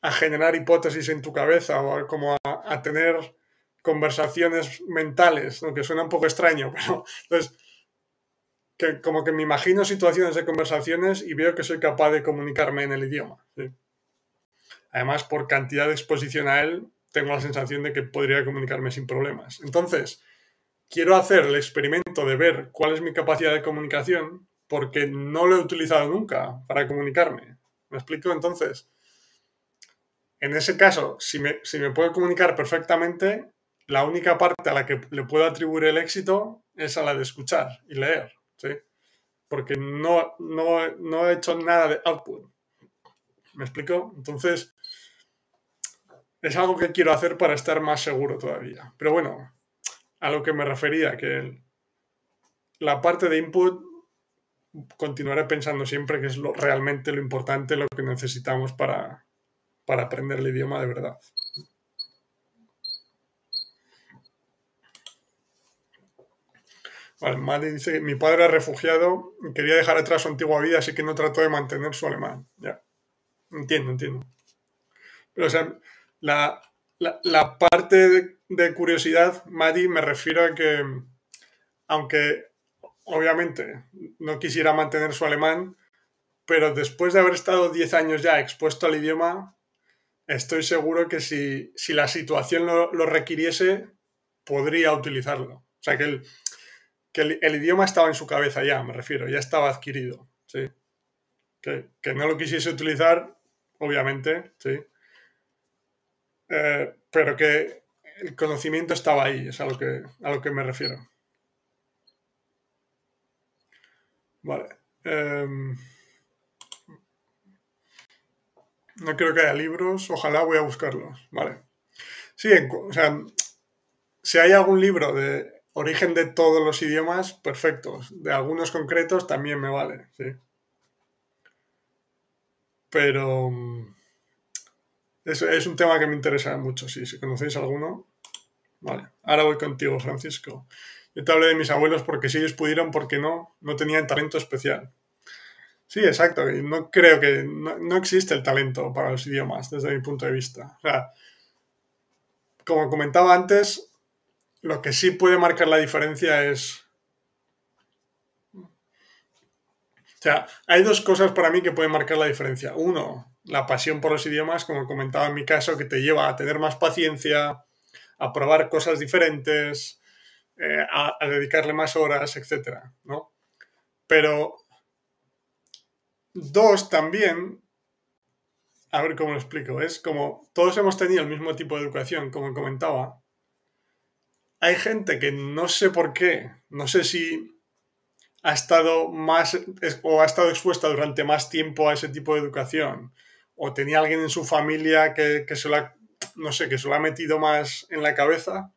a, generar hipótesis en tu cabeza o como a, a tener conversaciones mentales, ¿no? que suena un poco extraño, [laughs] pero entonces que como que me imagino situaciones de conversaciones y veo que soy capaz de comunicarme en el idioma. Además, por cantidad de exposición a él, tengo la sensación de que podría comunicarme sin problemas. Entonces, quiero hacer el experimento de ver cuál es mi capacidad de comunicación porque no lo he utilizado nunca para comunicarme. ¿Me explico? Entonces, en ese caso, si me, si me puedo comunicar perfectamente, la única parte a la que le puedo atribuir el éxito es a la de escuchar y leer. ¿sí? Porque no, no, no he hecho nada de output. ¿Me explico? Entonces, es algo que quiero hacer para estar más seguro todavía. Pero bueno, a lo que me refería, que la parte de input continuaré pensando siempre que es lo, realmente lo importante, lo que necesitamos para, para aprender el idioma de verdad. Vale, Madi dice mi padre es refugiado y quería dejar atrás su antigua vida, así que no trató de mantener su alemán. Ya. Entiendo, entiendo. Pero, o sea, la, parte de, curiosidad, Madi, me refiero a que, aunque obviamente no quisiera mantener su alemán, pero después de haber estado 10 años ya expuesto al idioma, estoy seguro que si, la situación lo, requiriese, podría utilizarlo. O sea, que el, que el, idioma estaba en su cabeza ya, me refiero, ya estaba adquirido, ¿sí? Que, no lo quisiese utilizar, obviamente, ¿sí? Eh, pero que el conocimiento estaba ahí, es a lo que, a lo que me refiero. Vale. Em, no creo que haya libros, ojalá voy a buscarlos. Vale. Sí, o sea, si hay algún libro de origen de todos los idiomas, perfectos. De algunos concretos también me vale, sí. Pero mm, es, es un tema que me interesa mucho, sí. Si conocéis alguno, vale. Ahora voy contigo, Francisco. Yo te hablé de mis abuelos porque si ellos pudieron, porque no, no tenían talento especial. Sí, exacto. No creo que. No, existe el talento para los idiomas, desde mi punto de vista. O sea, como comentaba antes, lo que sí puede marcar la diferencia es. O sea, hay dos cosas para mí que pueden marcar la diferencia. Uno, la pasión por los idiomas, como comentaba en mi caso, que te lleva a tener más paciencia, a probar cosas diferentes, eh, a, dedicarle más horas, etc. ¿no? Pero dos también, a ver cómo lo explico, es como todos hemos tenido el mismo tipo de educación, como comentaba. Hay gente que no sé por qué, no sé si ha estado más o ha estado expuesta durante más tiempo a ese tipo de educación o tenía alguien en su familia que, que se lo ha, no sé, que se lo ha metido más en la cabeza,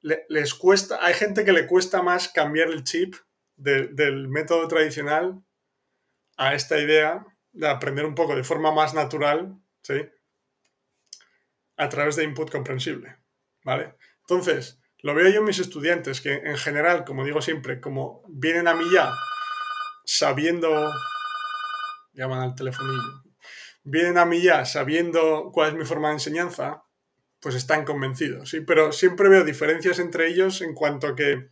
les cuesta, hay gente que le cuesta más cambiar el chip del método tradicional a esta idea de aprender un poco de forma más natural, ¿sí? A través de input comprensible, ¿vale? Entonces, lo veo yo en mis estudiantes, que en general, como digo siempre, como vienen a mí ya sabiendo, llaman al telefonillo, vienen a mí ya sabiendo cuál es mi forma de enseñanza, pues están convencidos, ¿sí? Pero siempre veo diferencias entre ellos en cuanto que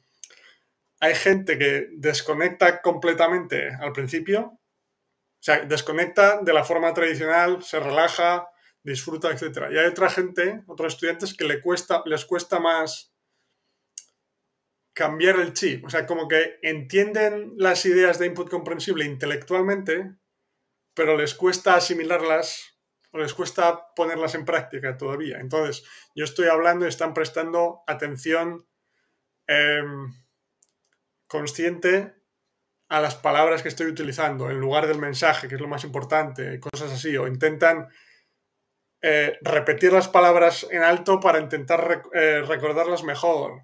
hay gente que desconecta completamente al principio, o sea, desconecta de la forma tradicional, se relaja, disfruta, etc. Y hay otra gente, otros estudiantes que cuesta, les cuesta más cambiar el chip, o sea, como que entienden las ideas de input comprensible intelectualmente, pero les cuesta asimilarlas o les cuesta ponerlas en práctica todavía. Entonces, yo estoy hablando y están prestando atención em, consciente a las palabras que estoy utilizando en lugar del mensaje, que es lo más importante, cosas así, o intentan eh, repetir las palabras en alto para intentar eh, recordarlas mejor,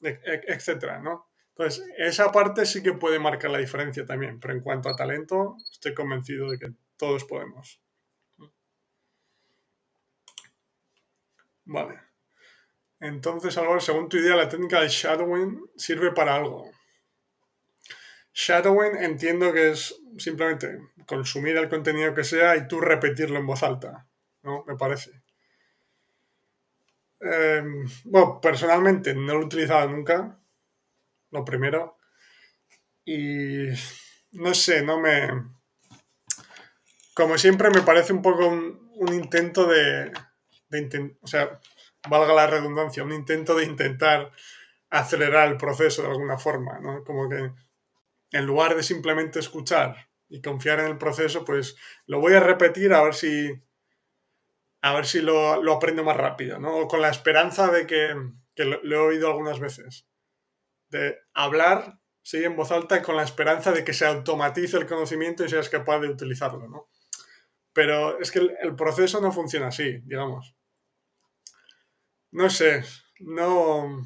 e, e, etcétera, ¿no? Entonces, esa parte sí que puede marcar la diferencia también, pero en cuanto a talento, estoy convencido de que todos podemos. Vale. Entonces, Álvaro, según tu idea, la técnica de shadowing sirve para algo. Shadowing entiendo que es simplemente consumir el contenido que sea y tú repetirlo en voz alta, ¿no? Me parece. Em, bueno, personalmente no lo he utilizado nunca, lo primero. Y no sé, no me... Como siempre me parece un poco un, intento de, de o sea, valga la redundancia, un intento de intentar acelerar el proceso de alguna forma, ¿no? Como que en lugar de simplemente escuchar y confiar en el proceso, pues lo voy a repetir a ver si a ver si lo, lo aprendo más rápido, ¿no? O con la esperanza de que, que lo, he oído algunas veces de hablar, sí, en voz alta con la esperanza de que se automatice el conocimiento y seas capaz de utilizarlo, ¿no? Pero es que el, proceso no funciona así, digamos. No sé, no,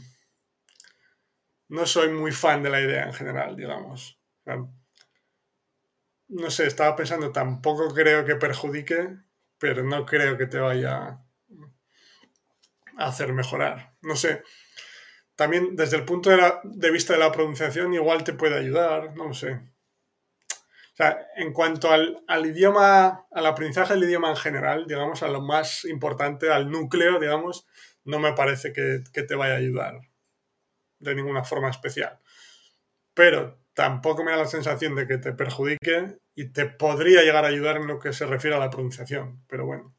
no soy muy fan de la idea en general, digamos. No sé, estaba pensando, tampoco creo que perjudique, pero no creo que te vaya a hacer mejorar. No sé, también desde el punto de, vista de la pronunciación igual te puede ayudar, no lo sé. O sea, en cuanto al, idioma, al aprendizaje del idioma en general, digamos, a lo más importante, al núcleo, digamos, no me parece que, que te vaya a ayudar de ninguna forma especial. Pero tampoco me da la sensación de que te perjudique y te podría llegar a ayudar en lo que se refiere a la pronunciación. Pero bueno.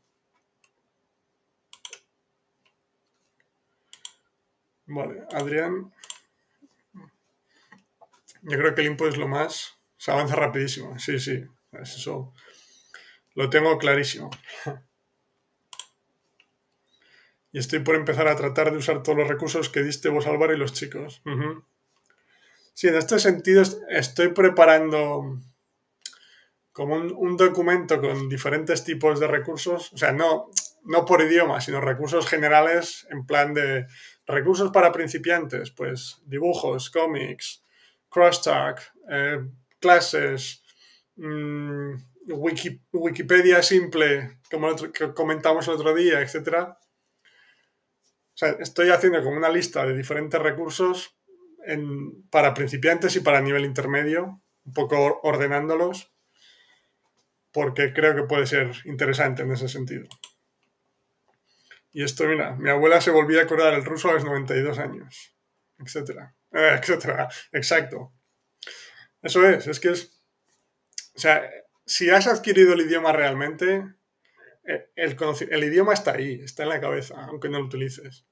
Vale, Adrián. Yo creo que el input es lo más. Se avanza rapidísimo. Sí, sí. Eso lo tengo clarísimo. [laughs] Y estoy por empezar a tratar de usar todos los recursos que diste vos, Álvaro, y los chicos. Sí, en este sentido estoy preparando como un, documento con diferentes tipos de recursos. O sea, no, no por idioma, sino recursos generales en plan de Recursos para principiantes, pues dibujos, cómics, crosstalk, eh, clases, mm, Wikipedia simple, como comentamos el otro día, etc. O sea, estoy haciendo como una lista de diferentes recursos para principiantes y para nivel intermedio, un poco ordenándolos, porque creo que puede ser interesante en ese sentido. Y esto, mira, mi abuela se volvía a acordar el ruso a los 92 años, etcétera, eh, etcétera, exacto. Eso es, es que es, o sea, si has adquirido el idioma realmente, eh, el, el, idioma está ahí, está en la cabeza, aunque no lo utilices.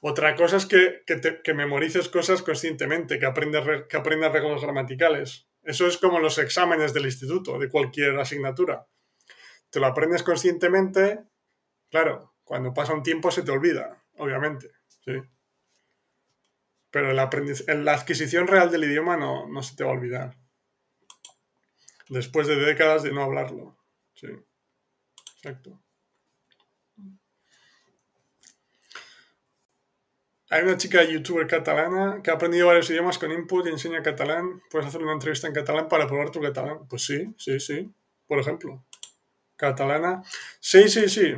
Otra cosa es que, que, memorices cosas conscientemente, que aprendas, que aprendas reglas gramaticales. Eso es como los exámenes del instituto, de cualquier asignatura. Te lo aprendes conscientemente, claro, cuando pasa un tiempo se te olvida, obviamente, ¿sí? Pero la adquisición real del idioma no, no se te va a olvidar. Después de décadas de no hablarlo. Sí. Exacto. Hay una chica youtuber catalana que ha aprendido varios idiomas con input y enseña catalán. Puedes hacer una entrevista en catalán para probar tu catalán. Pues sí, sí, sí. Por ejemplo. Catalana. Sí, sí, sí.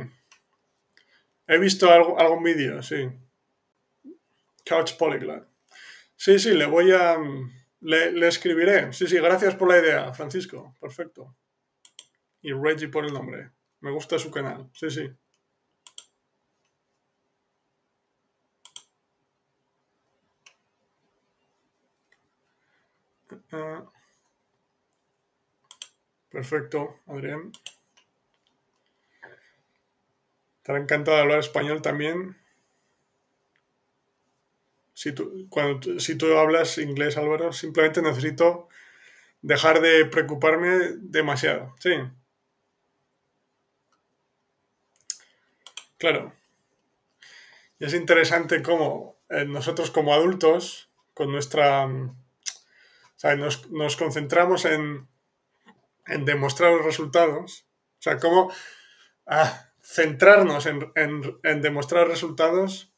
He visto algo, algún vídeo, sí. Couch Polyglot. Sí, sí, le voy a... Le, le, escribiré. Sí, sí, gracias por la idea, Francisco. Perfecto. Y Reggie por el nombre. Me gusta su canal. Sí, sí. Perfecto, Adrián. Estará encantado de hablar español también. Si tú, cuando, si tú hablas inglés, Álvaro, simplemente necesito dejar de preocuparme demasiado. Sí. Claro. Y es interesante cómo eh, nosotros como adultos, con nuestra o sea, nos, concentramos en, demostrar los resultados. O sea, cómo centrarnos en, en, demostrar resultados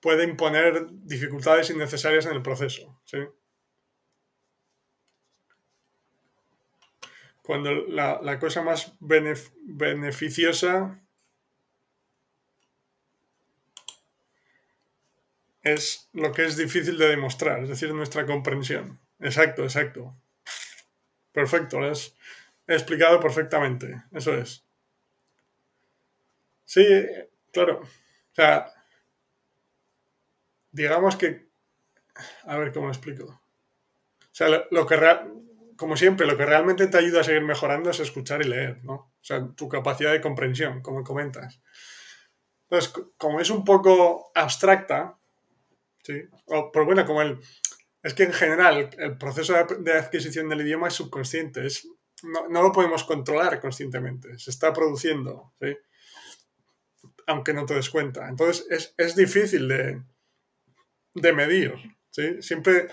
puede imponer dificultades innecesarias en el proceso. ¿sí? Cuando la, cosa más beneficiosa es lo que es difícil de demostrar, es decir, nuestra comprensión. Exacto, exacto. Perfecto, lo has explicado perfectamente, eso es. Sí, claro. O sea, digamos que... A ver cómo lo explico. O sea, lo, que como siempre, lo que realmente te ayuda a seguir mejorando es escuchar y leer, ¿no? O sea, tu capacidad de comprensión, como comentas. Entonces, como es un poco abstracta, Sí. pero bueno, como el. Es que en general el proceso de adquisición del idioma es subconsciente, es, no, lo podemos controlar conscientemente, se está produciendo, ¿sí? aunque no te des cuenta. Entonces es, difícil de, de medir. ¿sí? Siempre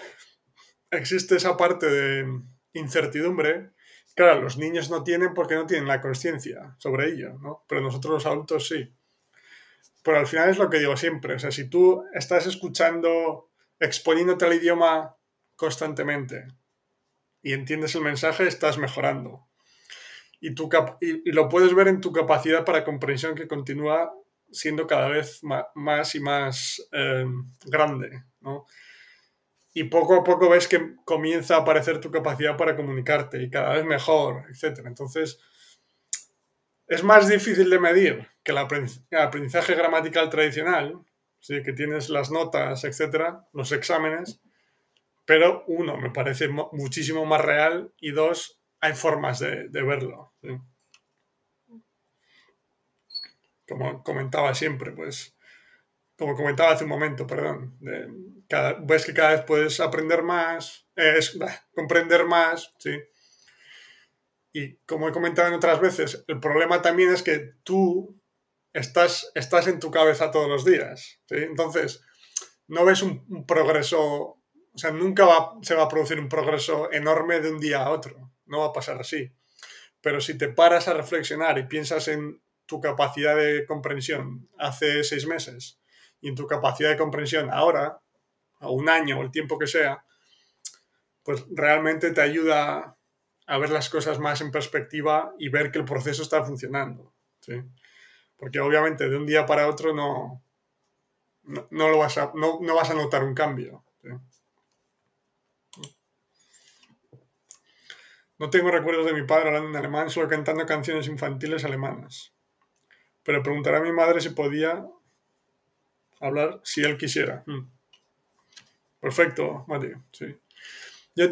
existe esa parte de incertidumbre. Claro, los niños no tienen porque no tienen la conciencia sobre ello, ¿no? pero nosotros los adultos sí. Pero al final es lo que digo siempre, o sea, si tú estás escuchando, exponiéndote al idioma constantemente y entiendes el mensaje, estás mejorando. Y, tu y, lo puedes ver en tu capacidad para comprensión que continúa siendo cada vez más y más eh, grande, ¿no? Y poco a poco ves que comienza a aparecer tu capacidad para comunicarte y cada vez mejor, etc. Entonces, es más difícil de medir el aprendizaje gramatical tradicional, ¿sí? que tienes las notas, etcétera, los exámenes, pero uno, me parece muchísimo más real y dos, hay formas de, verlo. Como comentaba siempre, pues, como comentaba hace un momento, perdón, ves que cada vez puedes aprender más, comprender más, ¿sí? Y como he comentado en otras veces, el problema también es que tú estás, estás en tu cabeza todos los días. Entonces, no ves un, progreso, o sea, nunca va, se va a producir un progreso enorme de un día a otro. No va a pasar así. Pero si te paras a reflexionar y piensas en tu capacidad de comprensión hace seis meses y en tu capacidad de comprensión ahora, a un año o el tiempo que sea, pues realmente te ayuda a ver las cosas más en perspectiva y ver que el proceso está funcionando. ¿sí? Porque obviamente de un día para otro no, no, lo vas, a, no, vas a notar un cambio. No tengo recuerdos de mi padre hablando en alemán, solo cantando canciones infantiles alemanas. Pero preguntaré a mi madre si podía hablar si él quisiera. Mm. Perfecto, Mateo. Sí. Yo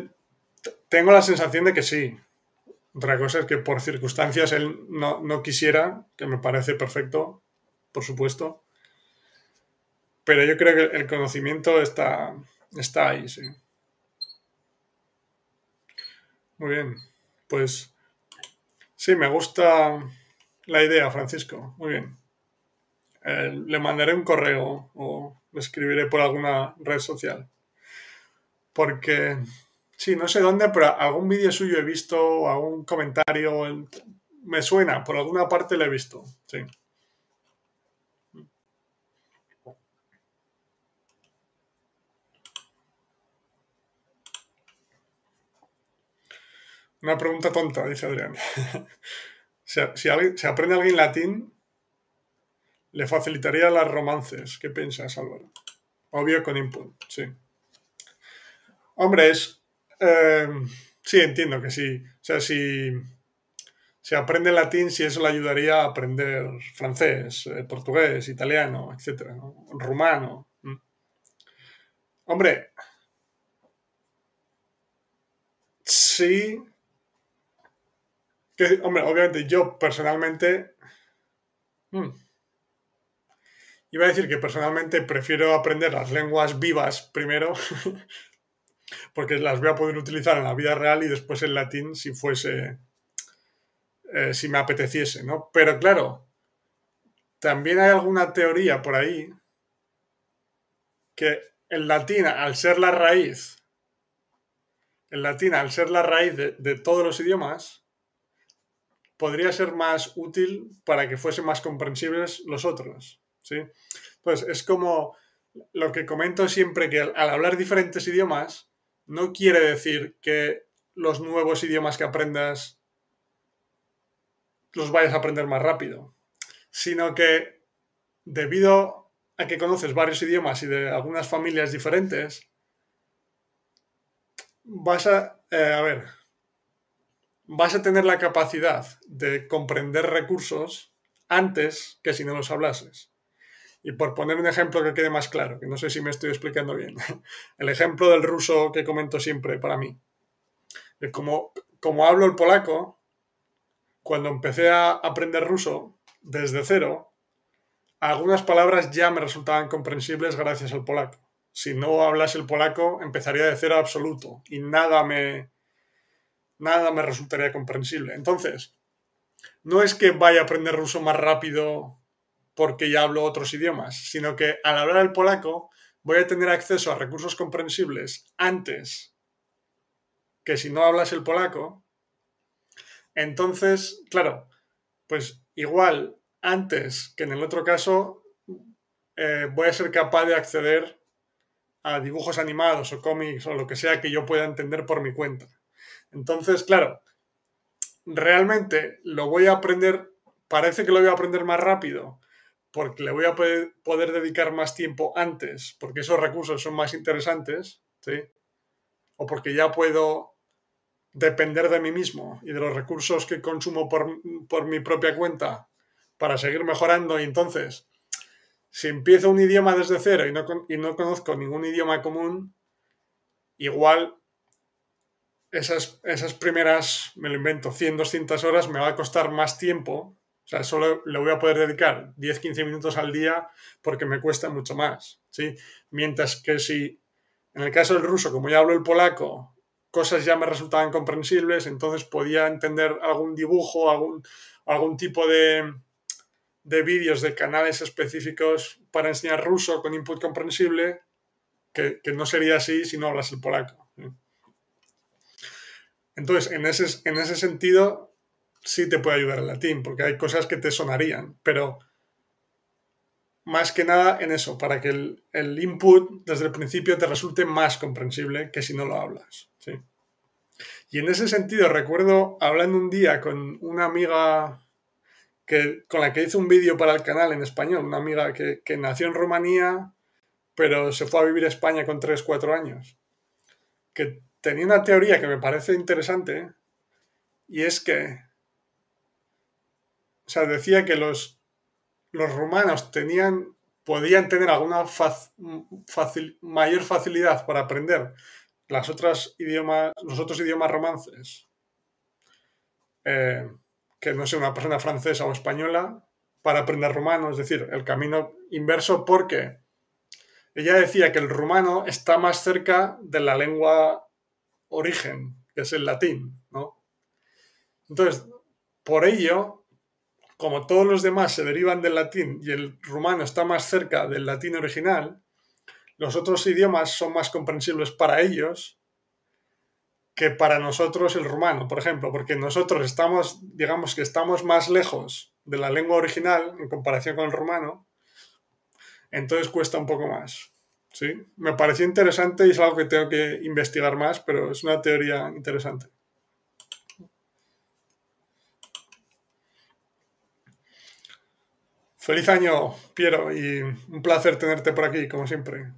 tengo la sensación de que sí. Otra cosa es que por circunstancias él no, no quisiera, que me parece perfecto, por supuesto. Pero yo creo que el conocimiento está, está ahí, sí. Muy bien. Pues sí, me gusta la idea, Francisco. Muy bien. Eh, le mandaré un correo o le escribiré por alguna red social. Porque, sí, no sé dónde, pero algún vídeo suyo he visto, algún comentario, me suena, por alguna parte lo he visto. Sí. Una pregunta tonta, dice Adrián. [laughs] si, si, aprende alguien latín, le facilitaría las romances. ¿Qué piensas, Álvaro? Obvio con input, sí. Hombre, es... Eh, sí, entiendo que sí. O sea, si, si aprende latín, si eso le ayudaría a aprender francés, eh, portugués, italiano, etcétera, rumano. Hombre, sí, hombre, obviamente yo personalmente... Hmm, iba a decir que personalmente prefiero aprender las lenguas vivas primero, [laughs] porque las voy a poder utilizar en la vida real y después el latín si fuese, eh, si me apeteciese, ¿no? Pero claro, también hay alguna teoría por ahí que el latín, al ser la raíz, el latín, al ser la raíz de todos los idiomas, podría ser más útil para que fuesen más comprensibles los otros. ¿sí? Pues es como lo que comento siempre, que al hablar diferentes idiomas no quiere decir que los nuevos idiomas que aprendas los vayas a aprender más rápido, sino que debido a que conoces varios idiomas y de algunas familias diferentes, vas a, eh, a ver, vas a tener la capacidad de comprender recursos antes que si no los hablases. Y por poner un ejemplo que quede más claro, que no sé si me estoy explicando bien, [laughs] el ejemplo del ruso que comento siempre para mí. Como, como hablo el polaco, cuando empecé a aprender ruso desde cero, algunas palabras ya me resultaban comprensibles gracias al polaco. Si no hablas el polaco, empezaría de cero absoluto y nada me, nada me resultaría comprensible. Entonces, no es que vaya a aprender ruso más rápido porque ya hablo otros idiomas, sino que al hablar el polaco voy a tener acceso a recursos comprensibles antes que si no hablas el polaco. Entonces, claro, pues igual antes que en el otro caso eh, voy a ser capaz de acceder a dibujos animados o cómics o lo que sea que yo pueda entender por mi cuenta. Entonces, claro, realmente lo voy a aprender, parece que lo voy a aprender más rápido, porque le voy a poder, dedicar más tiempo antes, porque esos recursos son más interesantes, ¿sí? O porque ya puedo depender de mí mismo y de los recursos que consumo por, mi propia cuenta para seguir mejorando. Y entonces, si empiezo un idioma desde cero y no, y no conozco ningún idioma común, igual esas, esas primeras, me lo invento, 100, 200 horas me va a costar más tiempo. O sea, solo le voy a poder dedicar 10, 15 minutos al día porque me cuesta mucho más. ¿sí? Mientras que si, en el caso del ruso, como ya hablo el polaco, cosas ya me resultaban comprensibles, entonces podía entender algún dibujo, algún, algún tipo de, de vídeos de canales específicos para enseñar ruso con input comprensible, que, que no sería así si no hablas el polaco. Entonces, en ese, en ese sentido, sí te puede ayudar el latín, porque hay cosas que te sonarían, pero más que nada en eso, para que el, input desde el principio te resulte más comprensible que si no lo hablas. Y en ese sentido, recuerdo hablando un día con una amiga que, con la que hice un vídeo para el canal en español, una amiga que, que nació en Rumanía, pero se fue a vivir a España con 3, 4 años, que tenía una teoría que me parece interesante, y es que, o sea, decía que los, los rumanos tenían, podían tener alguna mayor facilidad para aprender idiomas, los otros idiomas romances, eh, que no sé, una persona francesa o española, para aprender rumano, es decir, el camino inverso, porque ella decía que el rumano está más cerca de la lengua origen, que es el latín, ¿no? Entonces, por ello, como todos los demás se derivan del latín y el rumano está más cerca del latín original, los otros idiomas son más comprensibles para ellos que para nosotros el rumano, por ejemplo, porque nosotros estamos, digamos que estamos más lejos de la lengua original en comparación con el rumano, entonces cuesta un poco más. ¿sí? Me pareció interesante y es algo que tengo que investigar más, pero es una teoría interesante. Feliz año, Piero, y un placer tenerte por aquí, como siempre.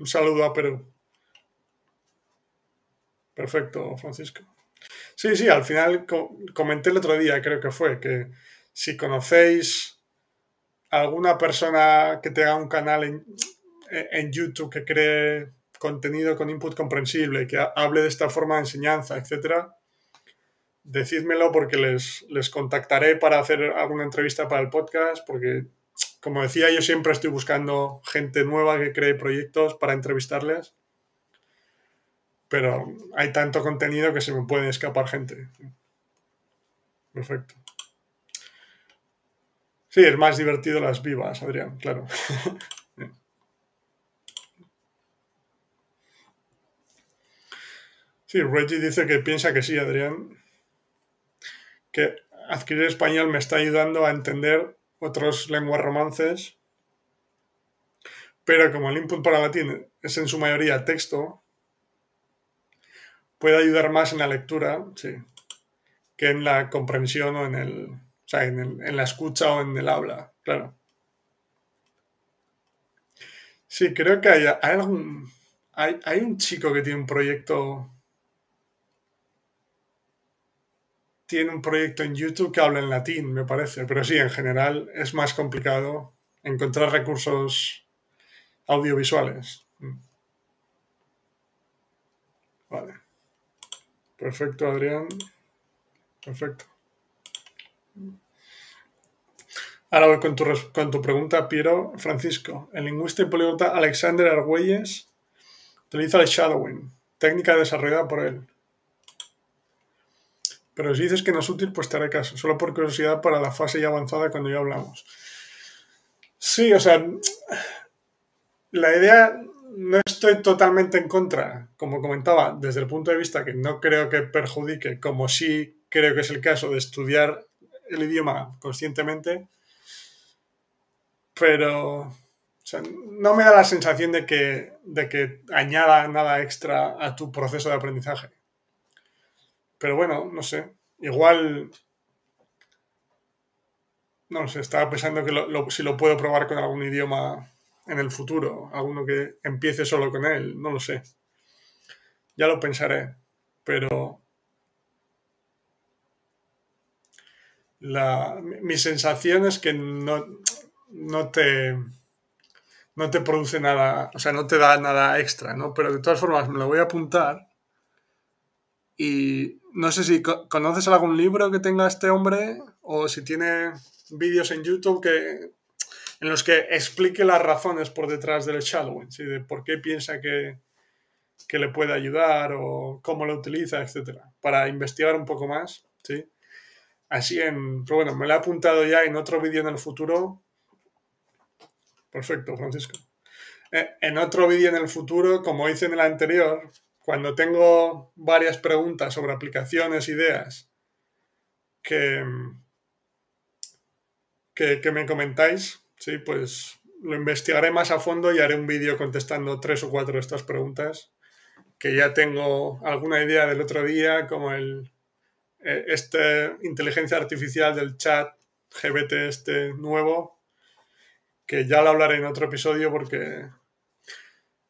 Un saludo a Perú. Perfecto, Francisco. Sí, sí, al final comenté el otro día, creo que fue, que si conocéis alguna persona que tenga un canal en, en YouTube que cree contenido con input comprensible, que hable de esta forma de enseñanza, etcétera, decídmelo porque les, les contactaré para hacer alguna entrevista para el podcast, porque como decía, yo siempre estoy buscando gente nueva que cree proyectos para entrevistarles pero hay tanto contenido que se me puede escapar gente. Perfecto. Sí, es más divertido las vivas, Adrián, claro. [laughs] Sí, Reggie dice que piensa que sí, Adrián, que adquirir español me está ayudando a entender otras lenguas romances, pero como el input para latín es en su mayoría texto, puede ayudar más en la lectura, sí, que en la comprensión o en el, o sea, en, la escucha o en el habla, claro. Sí, creo que hay, algún, hay, hay un chico que tiene un proyecto, tiene un proyecto en YouTube que habla en latín, me parece, pero sí, en general es más complicado encontrar recursos audiovisuales. Mm. Vale. Perfecto, Adrián. Perfecto. Ahora voy con tu, con tu pregunta, Piero. Francisco, el lingüista y políglota Alexander Argüelles utiliza el shadowing, técnica desarrollada por él. Pero si dices que no es útil, pues te haré caso, solo por curiosidad para la fase ya avanzada cuando ya hablamos. Sí, o sea, la idea no estoy totalmente en contra, como comentaba, desde el punto de vista que no creo que perjudique, como sí creo que es el caso de estudiar el idioma conscientemente, pero no me da la sensación de que, de que añada nada extra a tu proceso de aprendizaje. Pero bueno, no sé, igual... No sé, estaba pensando que si lo puedo probar con algún idioma en el futuro, alguno que empiece solo con él, no lo sé. Ya lo pensaré, pero la, mi sensación es que no, no te no te produce nada, o sea, no te da nada extra, ¿no? Pero de todas formas me lo voy a apuntar y no sé si conoces algún libro que tenga este hombre o si tiene vídeos en YouTube que en los que explique las razones por detrás del shadowing, ¿sí? de por qué piensa que, que, le puede ayudar o cómo lo utiliza, etc. Para investigar un poco más. ¿sí? Así en... Pero bueno, me lo he apuntado ya en otro vídeo en el futuro. Perfecto, Francisco. Eh, en otro vídeo en el futuro, como hice en el anterior, cuando tengo varias preguntas sobre aplicaciones, ideas, que, que, me comentáis, Sí, pues lo investigaré más a fondo y haré un vídeo contestando tres o cuatro de estas preguntas, que ya tengo alguna idea del otro día, como el eh, este inteligencia artificial del chat GBT este nuevo, que ya lo hablaré en otro episodio porque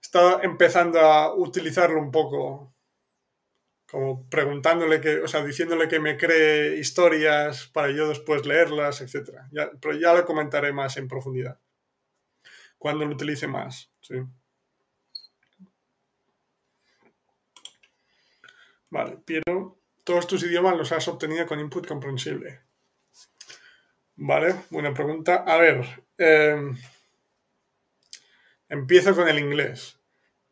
está empezando a utilizarlo un poco como preguntándole que, o sea, diciéndole que me cree historias para yo después leerlas, etc. pero ya lo comentaré más en profundidad. Cuando lo utilice más, sí. Vale, pero todos tus idiomas los has obtenido con input comprensible. Vale, buena pregunta. A ver, em, empiezo con el inglés.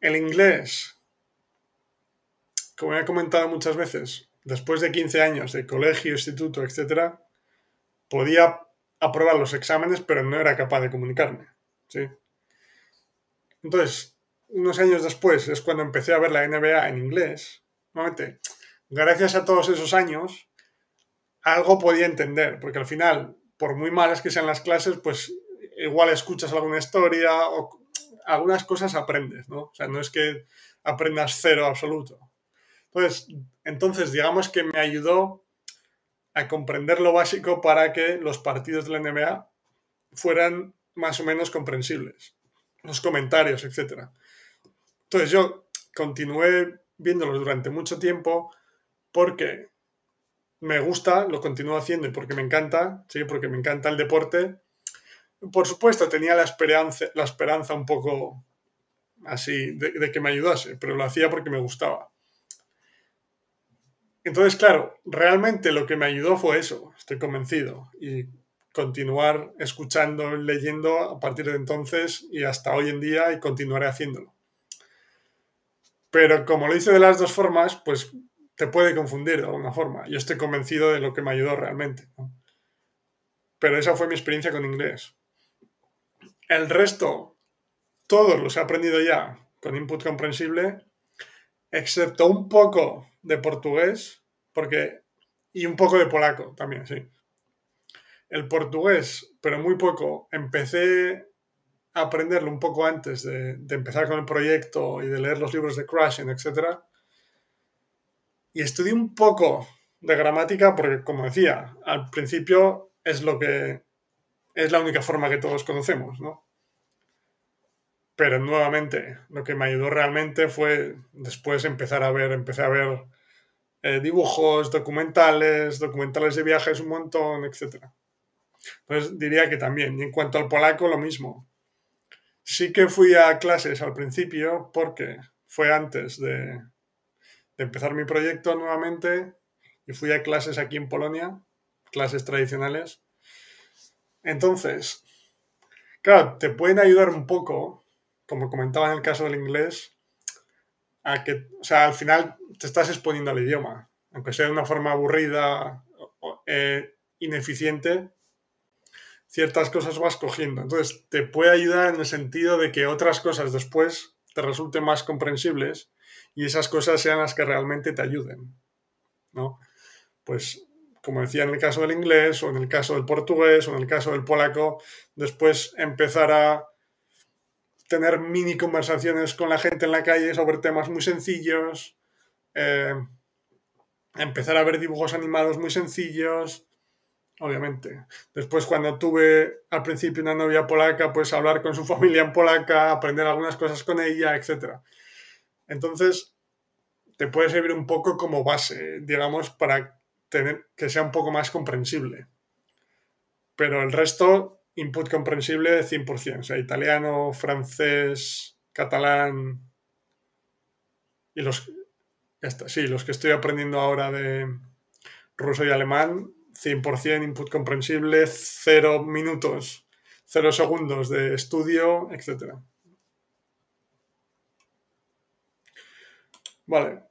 El inglés como he comentado muchas veces, después de 15 años de colegio, instituto, etc., podía aprobar los exámenes, pero no era capaz de comunicarme. ¿sí? Entonces, unos años después es cuando empecé a ver la NBA en inglés. Nuevamente, gracias a todos esos años, algo podía entender, porque al final, por muy malas que sean las clases, pues igual escuchas alguna historia o algunas cosas aprendes, ¿no? O sea, no es que aprendas cero absoluto. Pues, entonces, digamos que me ayudó a comprender lo básico para que los partidos de la NBA fueran más o menos comprensibles, los comentarios, etc. Entonces yo continué viéndolos durante mucho tiempo porque me gusta, lo continúo haciendo y porque me encanta, sí, porque me encanta el deporte. Por supuesto, tenía la esperanza, un poco así de que me ayudase, pero lo hacía porque me gustaba. Entonces, claro, realmente lo que me ayudó fue eso, estoy convencido, y continuar escuchando, leyendo a partir de entonces y hasta hoy en día y continuaré haciéndolo. Pero como lo hice de las dos formas, pues te puede confundir de alguna forma. Yo estoy convencido de lo que me ayudó realmente. Pero esa fue mi experiencia con inglés. El resto, todos los he aprendido ya con input comprensible, excepto un poco de portugués, porque y un poco de polaco también, sí. El portugués, pero muy poco. Empecé a aprenderlo un poco antes de, empezar con el proyecto y de leer los libros de Crashing, etc. Y estudié un poco de gramática porque, como decía, al principio es lo que es la única forma que todos conocemos, ¿no? Pero nuevamente, lo que me ayudó realmente fue después empezar a ver, empecé a ver eh, dibujos, documentales, documentales de viajes un montón, etc. Pues diría que también. Y en cuanto al polaco, lo mismo. Sí que fui a clases al principio porque fue antes de empezar mi proyecto nuevamente y fui a clases aquí en Polonia, clases tradicionales. Entonces, claro, te pueden ayudar un poco, como comentaba en el caso del inglés, a que, o sea, al final te estás exponiendo al idioma, aunque sea de una forma aburrida, eh, ineficiente, ciertas cosas vas cogiendo. Entonces, te puede ayudar en el sentido de que otras cosas después te resulten más comprensibles y esas cosas sean las que realmente te ayuden, ¿no? Pues, como decía en el caso del inglés, o en el caso del portugués, o en el caso del polaco, después empezar a tener mini conversaciones con la gente en la calle sobre temas muy sencillos, eh, empezar a ver dibujos animados muy sencillos, obviamente. Después, cuando tuve al principio una novia polaca, pues hablar con su familia en polaca, aprender algunas cosas con ella, etc. Entonces, te puede servir un poco como base, digamos, para tener que sea un poco más comprensible. Pero el resto input comprensible 100%, o sea, italiano, francés, catalán y los, sí, los que estoy aprendiendo ahora de ruso y alemán, 100% input comprensible, cero minutos, cero segundos de estudio, etc. Vale.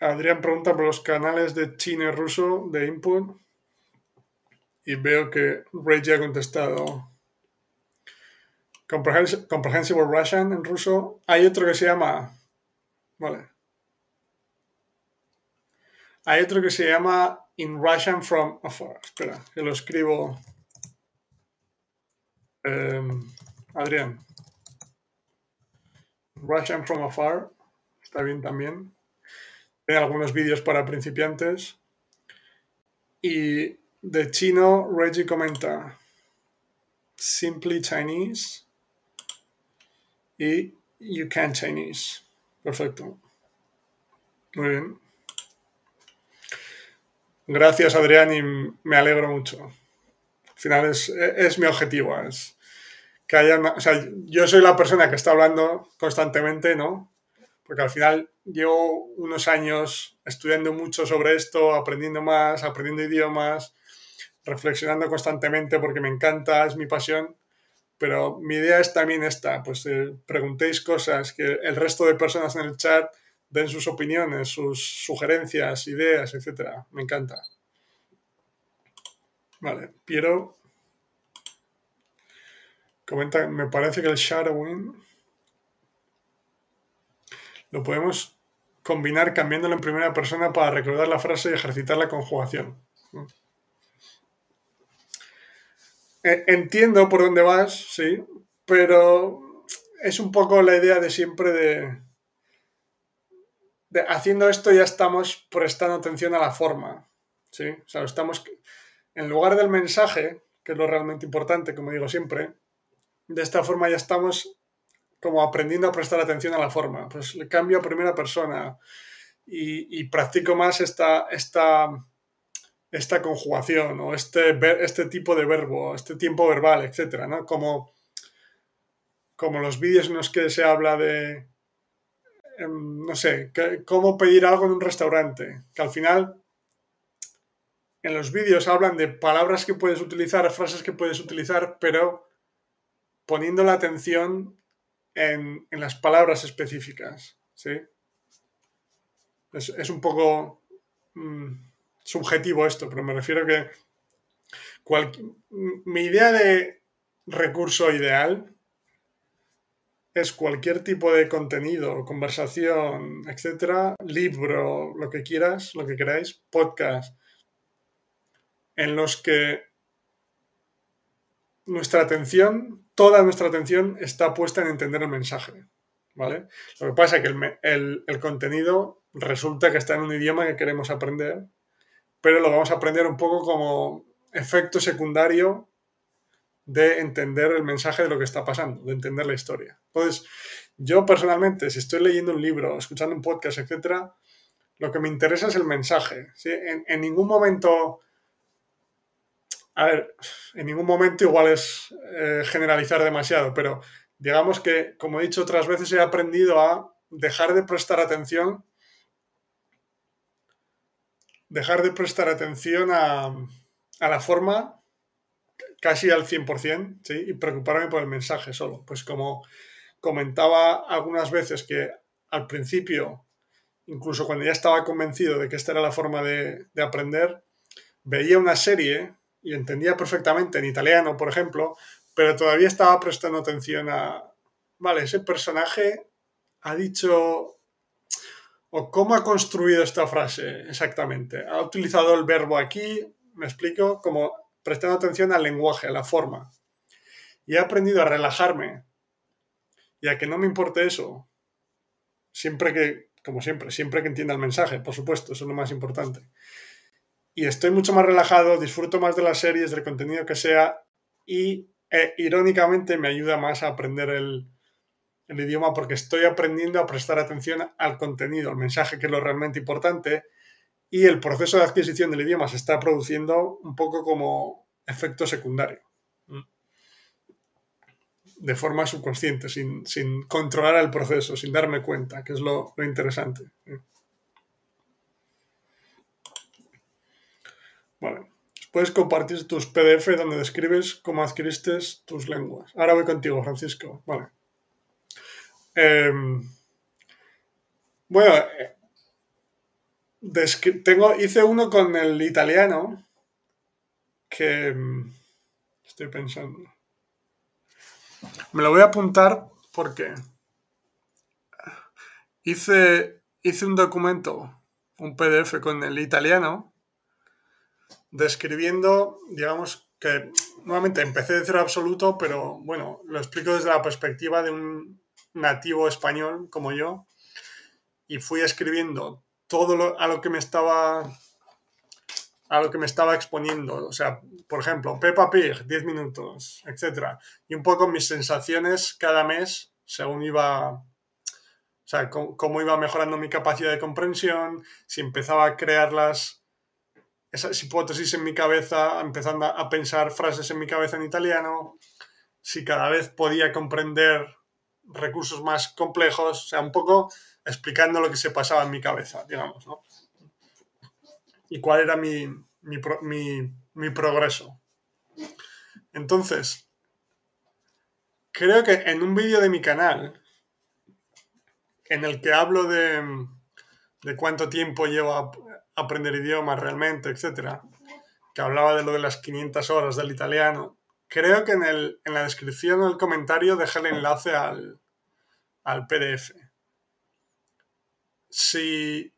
Adrián pregunta por los canales de chino y ruso de input y veo que Reggie ha contestado Comprehensible Russian en ruso. Hay otro que se llama. Vale. Hay otro que se llama In Russian from Afar. Espera, que lo escribo. Em, Adrián. Russian from Afar. Está bien también. Algunos vídeos para principiantes. Y de chino, Reggie comenta. Simply Chinese y You Can Chinese. Perfecto. Muy bien. Gracias, Adrián, y me alegro mucho. Al final es, mi objetivo. Es que haya o sea, yo soy la persona que está hablando constantemente, ¿no? Porque al final llevo unos años estudiando mucho sobre esto, aprendiendo más, aprendiendo idiomas, reflexionando constantemente porque me encanta, es mi pasión. Pero mi idea es también esta, pues eh, preguntéis cosas, que el resto de personas en el chat den sus opiniones, sus sugerencias, ideas, etc. Me encanta. Vale, Piero comenta, me parece que el shadowing lo podemos combinar cambiándolo en primera persona para recordar la frase y ejercitar la conjugación. Eh, entiendo por dónde vas, sí, pero es un poco la idea de siempre de, haciendo esto ya estamos prestando atención a la forma, sí, o sea, estamos en lugar del mensaje, que es lo realmente importante, como digo siempre, de esta forma ya estamos como aprendiendo a prestar atención a la forma. Pues le cambio a primera persona y, practico más esta, esta esta conjugación o este, este tipo de verbo, este tiempo verbal, etcétera, ¿no? Como, como los vídeos en los que se habla de, em, no sé, cómo pedir algo en un restaurante, que al final en los vídeos hablan de palabras que puedes utilizar, frases que puedes utilizar, pero poniendo la atención en, las palabras específicas, ¿sí? Es, un poco... Mm, subjetivo esto, pero me refiero que mi idea de recurso ideal es cualquier tipo de contenido, conversación, etcétera, libro, lo que quieras, lo que queráis, podcast, en los que nuestra atención, toda nuestra atención está puesta en entender el mensaje. ¿Vale? Lo que pasa es que el, el contenido resulta que está en un idioma que queremos aprender pero lo vamos a aprender un poco como efecto secundario de entender el mensaje de lo que está pasando, de entender la historia. Entonces, yo personalmente, si estoy leyendo un libro, escuchando un podcast, etc., lo que me interesa es el mensaje. En, ningún momento, a ver, en ningún momento igual es eh, generalizar demasiado, pero digamos que, como he dicho otras veces, he aprendido a dejar de prestar atención dejar de prestar atención a, la forma casi al 100%, ¿sí? Y preocuparme por el mensaje solo. Pues como comentaba algunas veces que al principio, incluso cuando ya estaba convencido de que esta era la forma de, de aprender, veía una serie y entendía perfectamente en italiano, por ejemplo, pero todavía estaba prestando atención a, vale, ese personaje ha dicho ¿O cómo ha construido esta frase exactamente? ¿Ha utilizado el verbo aquí? Me explico, como prestando atención al lenguaje, a la forma. Y he aprendido a relajarme y a que no me importe eso. Siempre que, como siempre, siempre que entienda el mensaje, por supuesto, eso es lo más importante. Y estoy mucho más relajado, disfruto más de las series, del contenido que sea y eh, irónicamente me ayuda más a aprender el, el idioma porque estoy aprendiendo a prestar atención al contenido, al mensaje que es lo realmente importante y el proceso de adquisición del idioma se está produciendo un poco como efecto secundario, de forma subconsciente, sin, controlar el proceso, sin darme cuenta, que es lo, interesante. Vale. Puedes compartir tus PDF donde describes cómo adquiriste tus lenguas. Ahora voy contigo, Francisco. Vale. Em, bueno, eh, tengo, hice uno con el italiano que em, estoy pensando. Me lo voy a apuntar porque hice, hice un documento, un PDF con el italiano, describiendo, digamos, que nuevamente empecé de cero absoluto, pero bueno, lo explico desde la perspectiva de un nativo español como yo y fui escribiendo todo lo, a lo que me estaba a lo que me estaba exponiendo. O sea, por ejemplo, Peppa Pig, 10 minutos, etc. Y un poco mis sensaciones cada mes, según iba, o sea, cómo, iba mejorando mi capacidad de comprensión, si empezaba a crear las, esas hipótesis en mi cabeza, empezando a pensar frases en mi cabeza en italiano, si cada vez podía comprender recursos más complejos, o sea, un poco explicando lo que se pasaba en mi cabeza, digamos, ¿no? Y cuál era mi, mi, progreso. Entonces, creo que en un vídeo de mi canal, en el que hablo de, de cuánto tiempo llevo aprender idiomas realmente, etcétera, que hablaba de lo de las 500 horas del italiano, creo que en, el, en la descripción o el comentario dejé el enlace al, al PDF. Si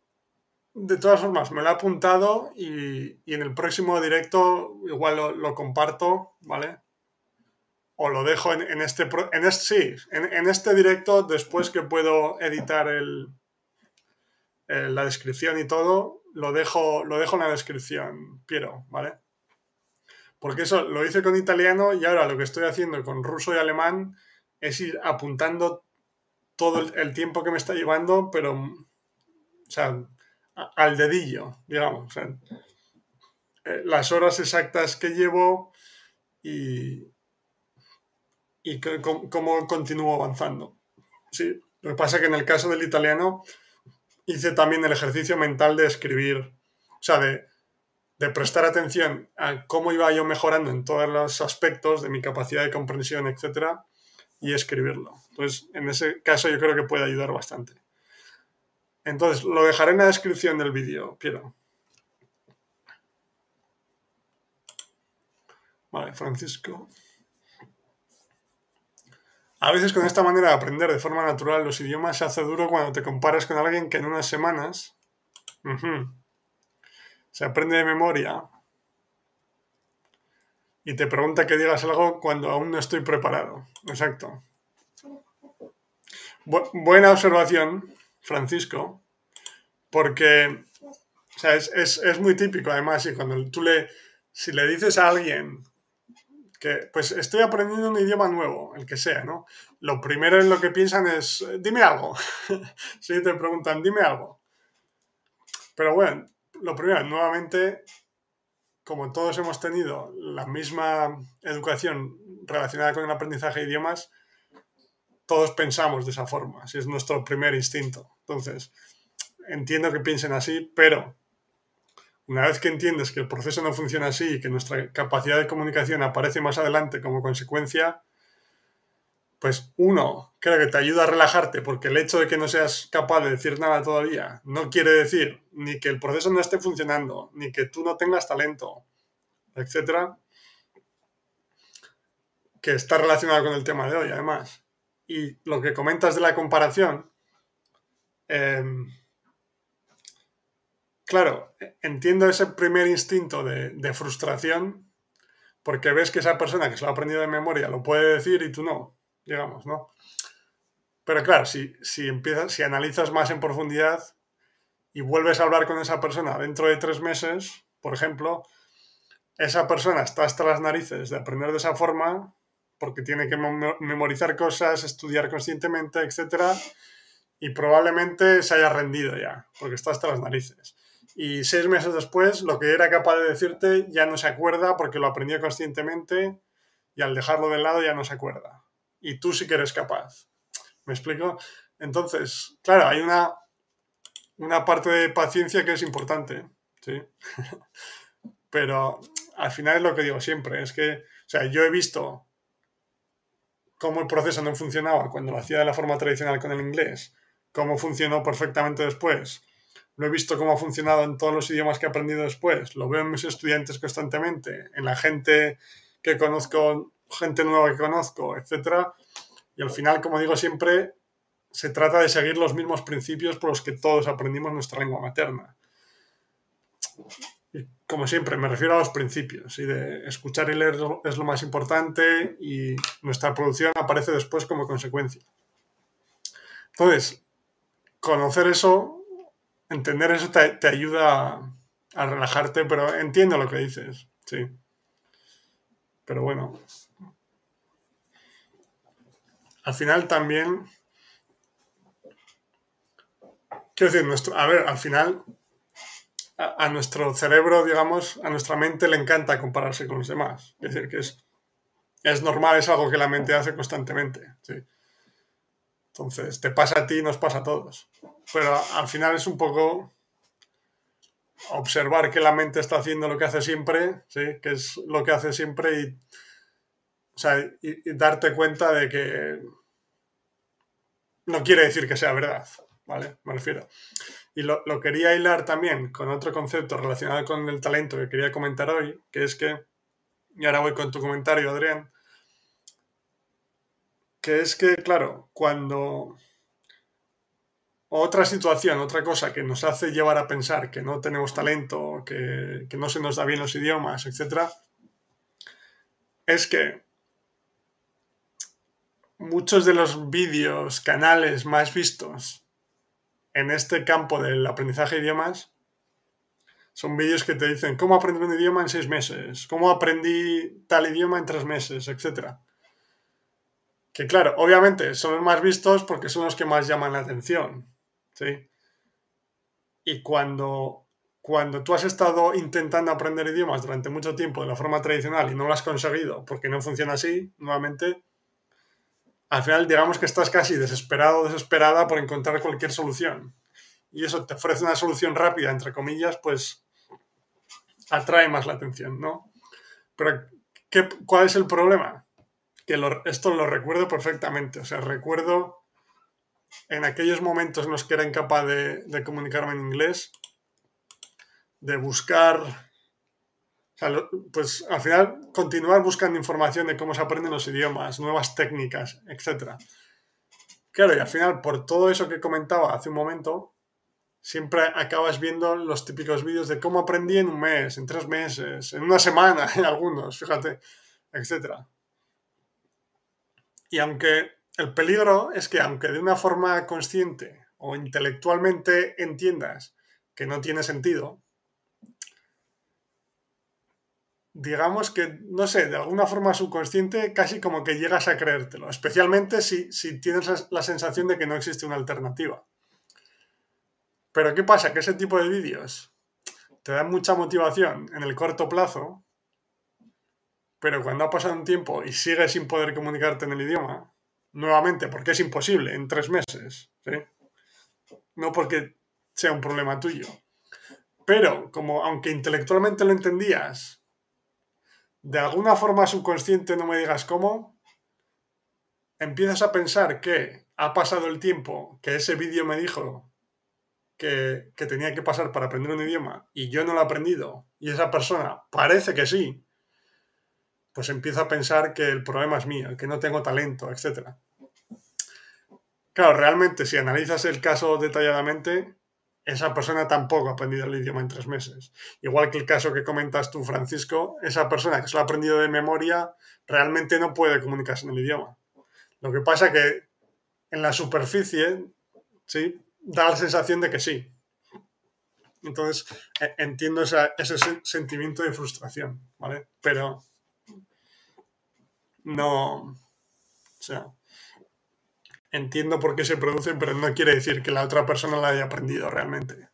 de todas formas me lo he apuntado y, en el próximo directo igual lo, comparto, ¿vale? O lo dejo en, este, en este, sí, en, este directo después que puedo editar el, la descripción y todo, lo dejo, lo dejo en la descripción, Piero, ¿vale? Porque eso lo hice con italiano y ahora lo que estoy haciendo con ruso y alemán es ir apuntando todo el, tiempo que me está llevando, pero, o sea, al dedillo, digamos. Eh, las horas exactas que llevo y, y cómo continúo avanzando. Sí, lo que pasa es que en el caso del italiano hice también el ejercicio mental de escribir, o sea, de, de prestar atención a cómo iba yo mejorando en todos los aspectos de mi capacidad de comprensión, etcétera, y escribirlo. Entonces, en ese caso yo creo que puede ayudar bastante. Entonces, lo dejaré en la descripción del vídeo, Piero. Vale, Francisco. A veces con esta manera de aprender de forma natural los idiomas se hace duro cuando te comparas con alguien que en unas semanas se aprende de memoria y te pregunta que digas algo cuando aún no estoy preparado. Exacto. buena observación, Francisco, porque es, muy típico además y cuando tú le, si le dices a alguien que pues estoy aprendiendo un idioma nuevo, el que sea, ¿no? Lo primero en lo que piensan es, dime algo. [laughs] si te preguntan, dime algo. Pero bueno, lo primero, nuevamente, como todos hemos tenido la misma educación relacionada con el aprendizaje de idiomas, todos pensamos de esa forma, si es nuestro primer instinto. Entonces, entiendo que piensen así, pero una vez que entiendes que el proceso no funciona así y que nuestra capacidad de comunicación aparece más adelante como consecuencia, pues uno, creo que te ayuda a relajarte porque el hecho de que no seas capaz de decir nada todavía no quiere decir ni que el proceso no esté funcionando, ni que tú no tengas talento, etcétera, que está relacionado con el tema de hoy, además. Y lo que comentas de la comparación, em, claro, entiendo ese primer instinto de, frustración porque ves que esa persona que se lo ha aprendido de memoria lo puede decir y tú no digamos, ¿no? Pero claro, si, si empiezas, si analizas más en profundidad y vuelves a hablar con esa persona dentro de tres meses, por ejemplo, esa persona está hasta las narices de aprender de esa forma porque tiene que memorizar cosas, estudiar conscientemente, etc. Y probablemente se haya rendido ya, porque está hasta las narices. Y seis meses después, lo que era capaz de decirte ya no se acuerda porque lo aprendió conscientemente y al dejarlo de lado ya no se acuerda y tú sí que eres capaz. ¿Me explico? Entonces, claro, hay una, una parte de paciencia que es importante, ¿sí? [laughs] Pero al final es lo que digo siempre, es que, o sea, yo he visto cómo el proceso no funcionaba cuando lo hacía de la forma tradicional con el inglés, cómo funcionó perfectamente después. Lo he visto cómo ha funcionado en todos los idiomas que he aprendido después. Lo veo en mis estudiantes constantemente, en la gente que conozco gente nueva que conozco, etcétera. Y al final, como digo siempre, se trata de seguir los mismos principios por los que todos aprendimos nuestra lengua materna. Y como siempre, me refiero a los principios. Y de escuchar y leer es lo más importante y nuestra producción aparece después como consecuencia. Entonces, conocer eso, entender eso te, ayuda a relajarte, pero entiendo lo que dices, sí. Pero bueno, al final también, quiero decir, nuestro, a ver, al final a, nuestro cerebro, digamos, a nuestra mente le encanta compararse con los demás. Es decir, que es, es normal, es algo que la mente hace constantemente. ¿sí? Entonces, te pasa a ti y nos pasa a todos. Pero al final es un poco observar que la mente está haciendo lo que hace siempre, ¿sí? que es lo que hace siempre y, y, darte cuenta de que no quiere decir que sea verdad, ¿vale? Me refiero. Y lo, lo, quería hilar también con otro concepto relacionado con el talento que quería comentar hoy, que es que, y ahora voy con tu comentario, Adrián, que es que, claro, cuando otra situación, otra cosa que nos hace llevar a pensar que no tenemos talento, que, no se nos da bien los idiomas, etc., es que muchos de los vídeos, canales más vistos en este campo del aprendizaje de idiomas son vídeos que te dicen cómo aprender un idioma en seis meses, cómo aprendí tal idioma en tres meses, etc. Que claro, obviamente son los más vistos porque son los que más llaman la atención. ¿sí? Y cuando, cuando tú has estado intentando aprender idiomas durante mucho tiempo de la forma tradicional y no lo has conseguido porque no funciona así, nuevamente, al final digamos que estás casi desesperado o desesperada por encontrar cualquier solución. Y eso te ofrece una solución rápida, entre comillas, pues atrae más la atención, ¿no? Pero, ¿qué, ¿cuál es el problema? Que esto lo recuerdo perfectamente. O sea, recuerdo en aquellos momentos en los que era incapaz de, comunicarme en inglés, de buscar, pues al final continuar buscando información de cómo se aprenden los idiomas, nuevas técnicas, etc. Claro, y al final, por todo eso que comentaba hace un momento, siempre acabas viendo los típicos vídeos de cómo aprendí en un mes, en tres meses, en una semana, [laughs] en algunos, fíjate, etc. Y aunque el peligro es que aunque de una forma consciente o intelectualmente entiendas que no tiene sentido, digamos que, no sé, de alguna forma subconsciente casi como que llegas a creértelo, especialmente si, tienes la sensación de que no existe una alternativa. Pero ¿qué pasa? Que ese tipo de vídeos te dan mucha motivación en el corto plazo, pero cuando ha pasado un tiempo y sigues sin poder comunicarte en el idioma, nuevamente, porque es imposible en tres meses, no porque sea un problema tuyo. Pero como aunque intelectualmente lo entendías, de alguna forma subconsciente, no me digas cómo, empiezas a pensar que ha pasado el tiempo, que ese vídeo me dijo que, que, tenía que pasar para aprender un idioma y yo no lo he aprendido y esa persona parece que sí, pues empiezo a pensar que el problema es mío, que no tengo talento, etc. Claro, realmente, si analizas el caso detalladamente, esa persona tampoco ha aprendido el idioma en tres meses. Igual que el caso que comentas tú, Francisco, esa persona que se lo ha aprendido de memoria realmente no puede comunicarse en el idioma. Lo que pasa que en la superficie, ¿sí? Da la sensación de que sí. Entonces, e, entiendo ese sentimiento de frustración, ¿vale? Pero no, o sea, entiendo por qué se produce, pero no quiere decir que la otra persona la haya aprendido realmente.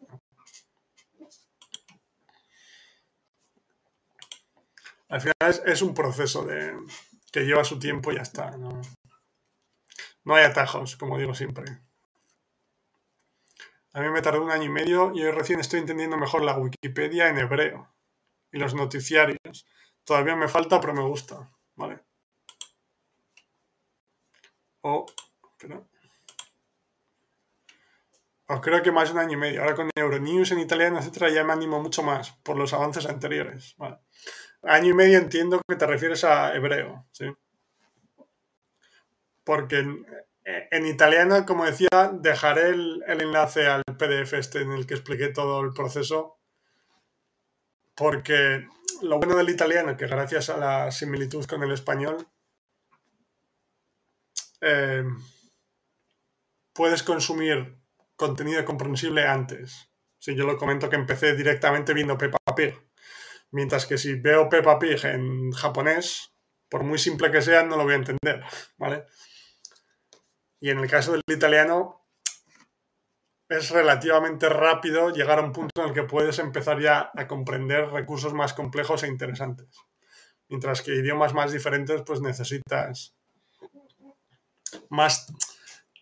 Al final es, un proceso de, que lleva su tiempo y ya está. ¿no? no hay atajos, como digo siempre. A mí me tardó un año y medio y hoy recién estoy entendiendo mejor la Wikipedia en hebreo y los noticiarios. Todavía me falta, pero me gusta. ¿Vale? O, creo que más de un año y medio. Ahora con Euronews en italiano, etcétera, ya me animo mucho más por los avances anteriores. Año y medio entiendo que te refieres a hebreo, ¿sí? Porque en, italiano, como decía, dejaré el, el, enlace al PDF este en el que expliqué todo el proceso. Porque lo bueno del italiano, que gracias a la similitud con el español, eh, puedes consumir contenido comprensible antes. Si yo lo comento que empecé directamente viendo Peppa Pig. Mientras que si veo Peppa Pig en japonés, por muy simple que sea, no lo voy a entender, ¿vale? Y en el caso del italiano, es relativamente rápido llegar a un punto en el que puedes empezar ya a comprender recursos más complejos e interesantes. Mientras que idiomas más diferentes, pues necesitas más,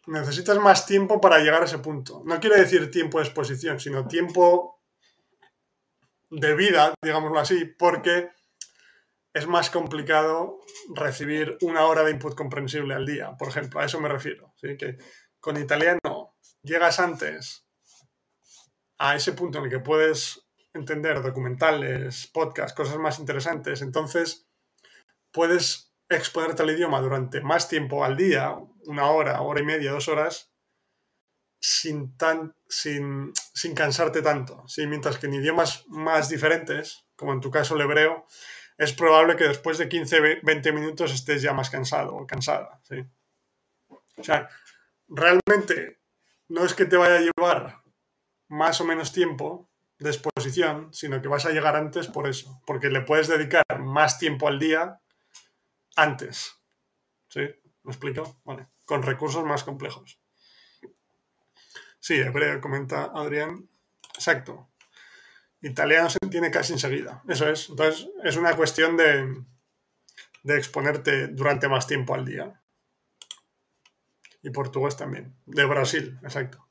necesitas más tiempo para llegar a ese punto. No quiero decir tiempo de exposición, sino tiempo de vida, digámoslo así, porque es más complicado recibir una hora de input comprensible al día, por ejemplo, a eso me refiero. Que con italiano llegas antes a ese punto en el que puedes entender documentales, podcasts, cosas más interesantes, entonces puedes exponerte al idioma durante más tiempo al día, una hora, hora y media, dos horas, sin, tan, sin, sin cansarte tanto. ¿sí? Mientras que en idiomas más diferentes, como en tu caso el hebreo, es probable que después de 15, 20 minutos estés ya más cansado o cansada. ¿sí? O sea, realmente no es que te vaya a llevar más o menos tiempo de exposición, sino que vas a llegar antes por eso, porque le puedes dedicar más tiempo al día antes. ¿Sí? ¿Me explico? Vale. Con recursos más complejos. Sí, hebreo, comenta Adrián. Exacto. Italiano se entiende casi enseguida. Eso es. Entonces, es una cuestión de, de exponerte durante más tiempo al día. Y portugués también. De Brasil, exacto.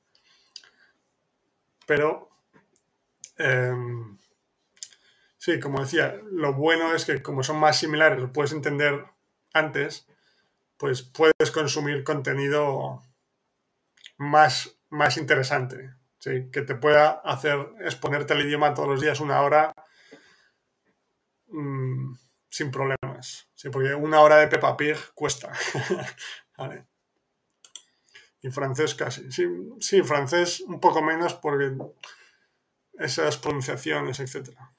Pero, em, sí, como decía, lo bueno es que como son más similares, lo puedes entender antes, pues puedes consumir contenido más, más interesante, ¿sí? que te pueda hacer exponerte al idioma todos los días una hora mmm, sin problemas, ¿sí? porque una hora de Peppa Pig cuesta. [laughs] ¿Vale? Y francés casi. Sí, sí, francés un poco menos porque esas pronunciaciones, etcétera.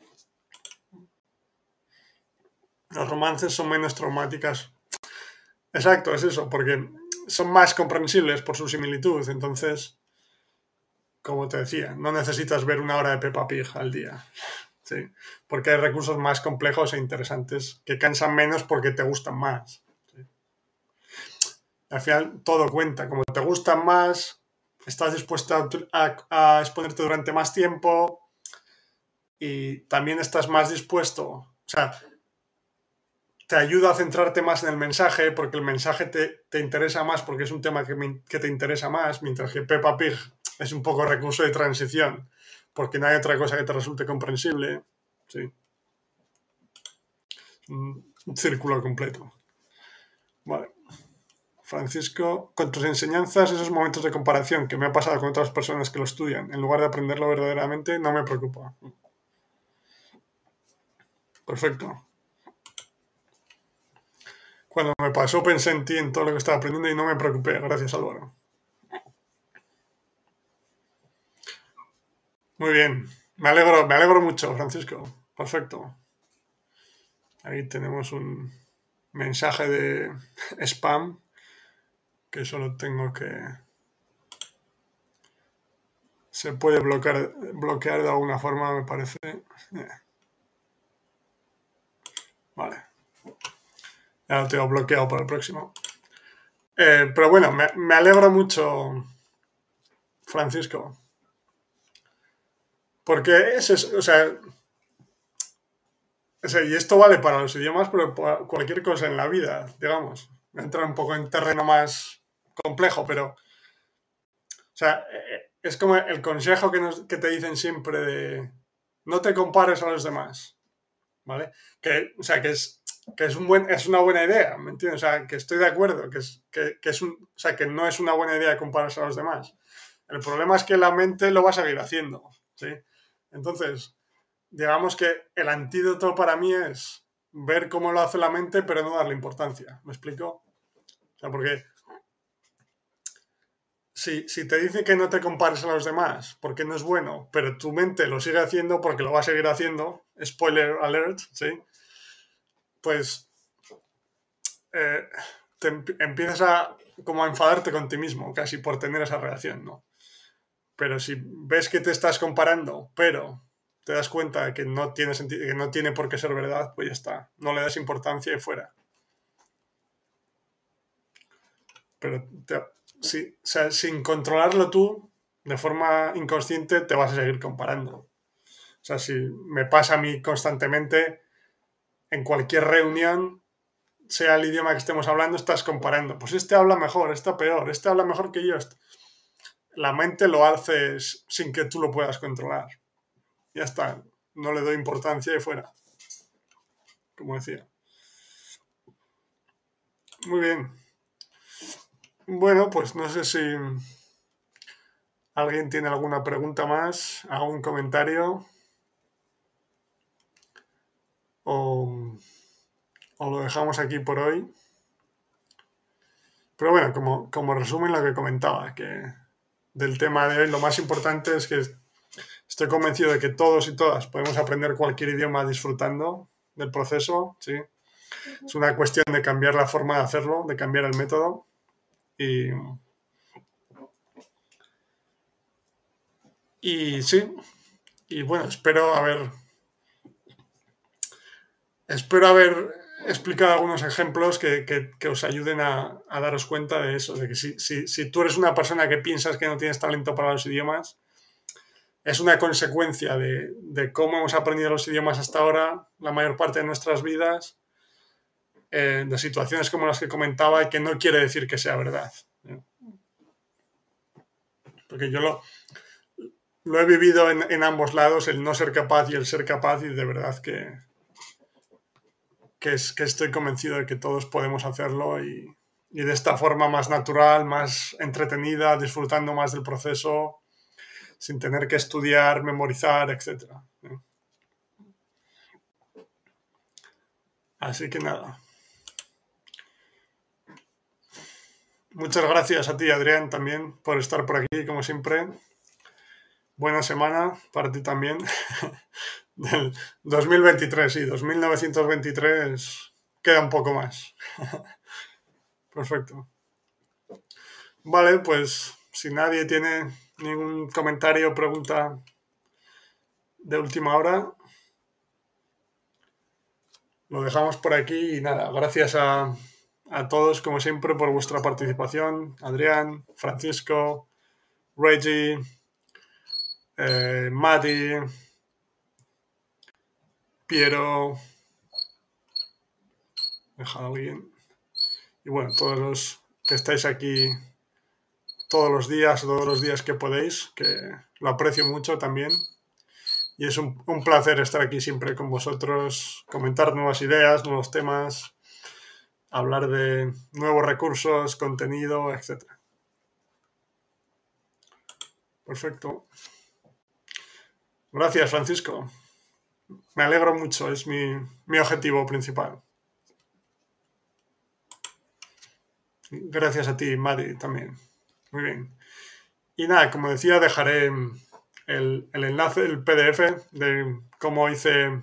Los romances son menos traumáticas. Exacto, es eso, porque son más comprensibles por su similitud. Entonces, como te decía, no necesitas ver una hora de Peppa Pig al día. Sí, porque hay recursos más complejos e interesantes que cansan menos porque te gustan más. Al final todo cuenta. Como te gustan más, estás dispuesto a, a, a exponerte durante más tiempo y también estás más dispuesto. O sea, te ayuda a centrarte más en el mensaje, porque el mensaje te, te interesa más, porque es un tema que, me, que, te interesa más, mientras que Peppa Pig es un poco recurso de transición, porque no hay otra cosa que te resulte comprensible. Sí. Un círculo completo. Vale. Francisco, con tus enseñanzas, esos momentos de comparación que me ha pasado con otras personas que lo estudian, en lugar de aprenderlo verdaderamente, no me preocupa. Perfecto. Cuando me pasó pensé en ti, en todo lo que estaba aprendiendo y no me preocupé. Gracias, Álvaro. Muy bien. Me alegro, me alegro mucho, Francisco. Perfecto. Ahí tenemos un mensaje de spam que solo tengo que... Se puede bloquear, bloquear de alguna forma, me parece. Vale. Ya lo tengo bloqueado para el próximo. Eh, pero bueno, me, me, alegro mucho, Francisco. Porque es o sea, y esto vale para los idiomas, pero para cualquier cosa en la vida, digamos. Entrar un poco en terreno más complejo, pero, o sea, es como el consejo que, nos, que te dicen siempre de no te compares a los demás, ¿vale? Que, o sea, que es, que es, un buen, es una buena idea, ¿me entiendes? O sea, que estoy de acuerdo, que, es, que, que es un, o sea, que no es una buena idea compararse a los demás. El problema es que la mente lo va a seguir haciendo, ¿sí? Entonces, digamos que el antídoto para mí es ver cómo lo hace la mente, pero no darle importancia. ¿Me explico? O sea, porque si, si te dice que no te compares a los demás porque no es bueno, pero tu mente lo sigue haciendo porque lo va a seguir haciendo, spoiler alert, ¿sí? Pues eh, te empiezas a como a enfadarte con ti mismo, casi por tener esa reacción, ¿no? Pero si ves que te estás comparando, pero te das cuenta de que no tiene, que no tiene por qué ser verdad, pues ya está. No le das importancia y fuera. Pero sin controlarlo tú, de forma inconsciente, te vas a seguir comparando. O sea, si me pasa a mí constantemente, en cualquier reunión, sea el idioma que estemos hablando, estás comparando. Pues este habla mejor, este peor, este habla mejor que yo. La mente lo haces sin que tú lo puedas controlar. Ya está, no le doy importancia y fuera. Como decía. Muy bien. Bueno, pues no sé si alguien tiene alguna pregunta más, algún comentario. O, lo dejamos aquí por hoy. Pero bueno, como, como resumen lo que comentaba, que del tema de hoy lo más importante es que estoy convencido de que todos y todas podemos aprender cualquier idioma disfrutando del proceso, ¿sí? Es una cuestión de cambiar la forma de hacerlo, de cambiar el método. Y, y sí, y bueno, espero haber, espero haber explicado algunos ejemplos que, que, os ayuden a, a, daros cuenta de eso, de que si, si, si, tú eres una persona que piensas que no tienes talento para los idiomas, es una consecuencia de, de cómo hemos aprendido los idiomas hasta ahora, la mayor parte de nuestras vidas, eh, de situaciones como las que comentaba y que no quiere decir que sea verdad. Porque yo lo, lo he vivido en, en, ambos lados, el no ser capaz y el ser capaz, y de verdad que, que, es, que estoy convencido de que todos podemos hacerlo y, y, de esta forma más natural, más entretenida, disfrutando más del proceso, sin tener que estudiar, memorizar, etc. Así que nada. Muchas gracias a ti, Adrián, también por estar por aquí, como siempre. Buena semana para ti también. [laughs] [laughs] Del 2023, sí, 2923 queda un poco más. [laughs] Perfecto. Vale, pues si nadie tiene ningún comentario o pregunta de última hora, lo dejamos por aquí y nada, gracias a a todos, como siempre, por vuestra participación. Adrián, Francisco, Reggie, eh, Mati, Piero. Deja alguien. Y bueno, todos los que estáis aquí todos los días, todos los días que podéis, que lo aprecio mucho también. Y es un, un placer estar aquí siempre con vosotros, comentar nuevas ideas, nuevos temas, hablar de nuevos recursos, contenido, etc. Perfecto. Gracias, Francisco. Me alegro mucho, es mi, objetivo principal. Gracias a ti, Madi, también. Muy bien. Y nada, como decía, dejaré el, enlace, el PDF de cómo hice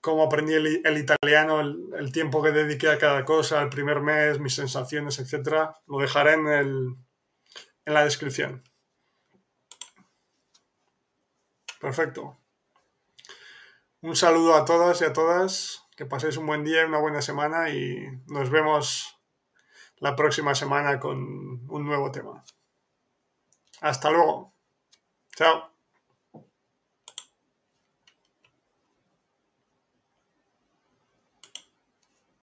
cómo aprendí el, italiano, el, tiempo que dediqué a cada cosa, el primer mes, mis sensaciones, etc. Lo dejaré en, en la descripción. Perfecto. Un saludo a todas y a todas. Que paséis un buen día, una buena semana y nos vemos la próxima semana con un nuevo tema. Hasta luego. Chao.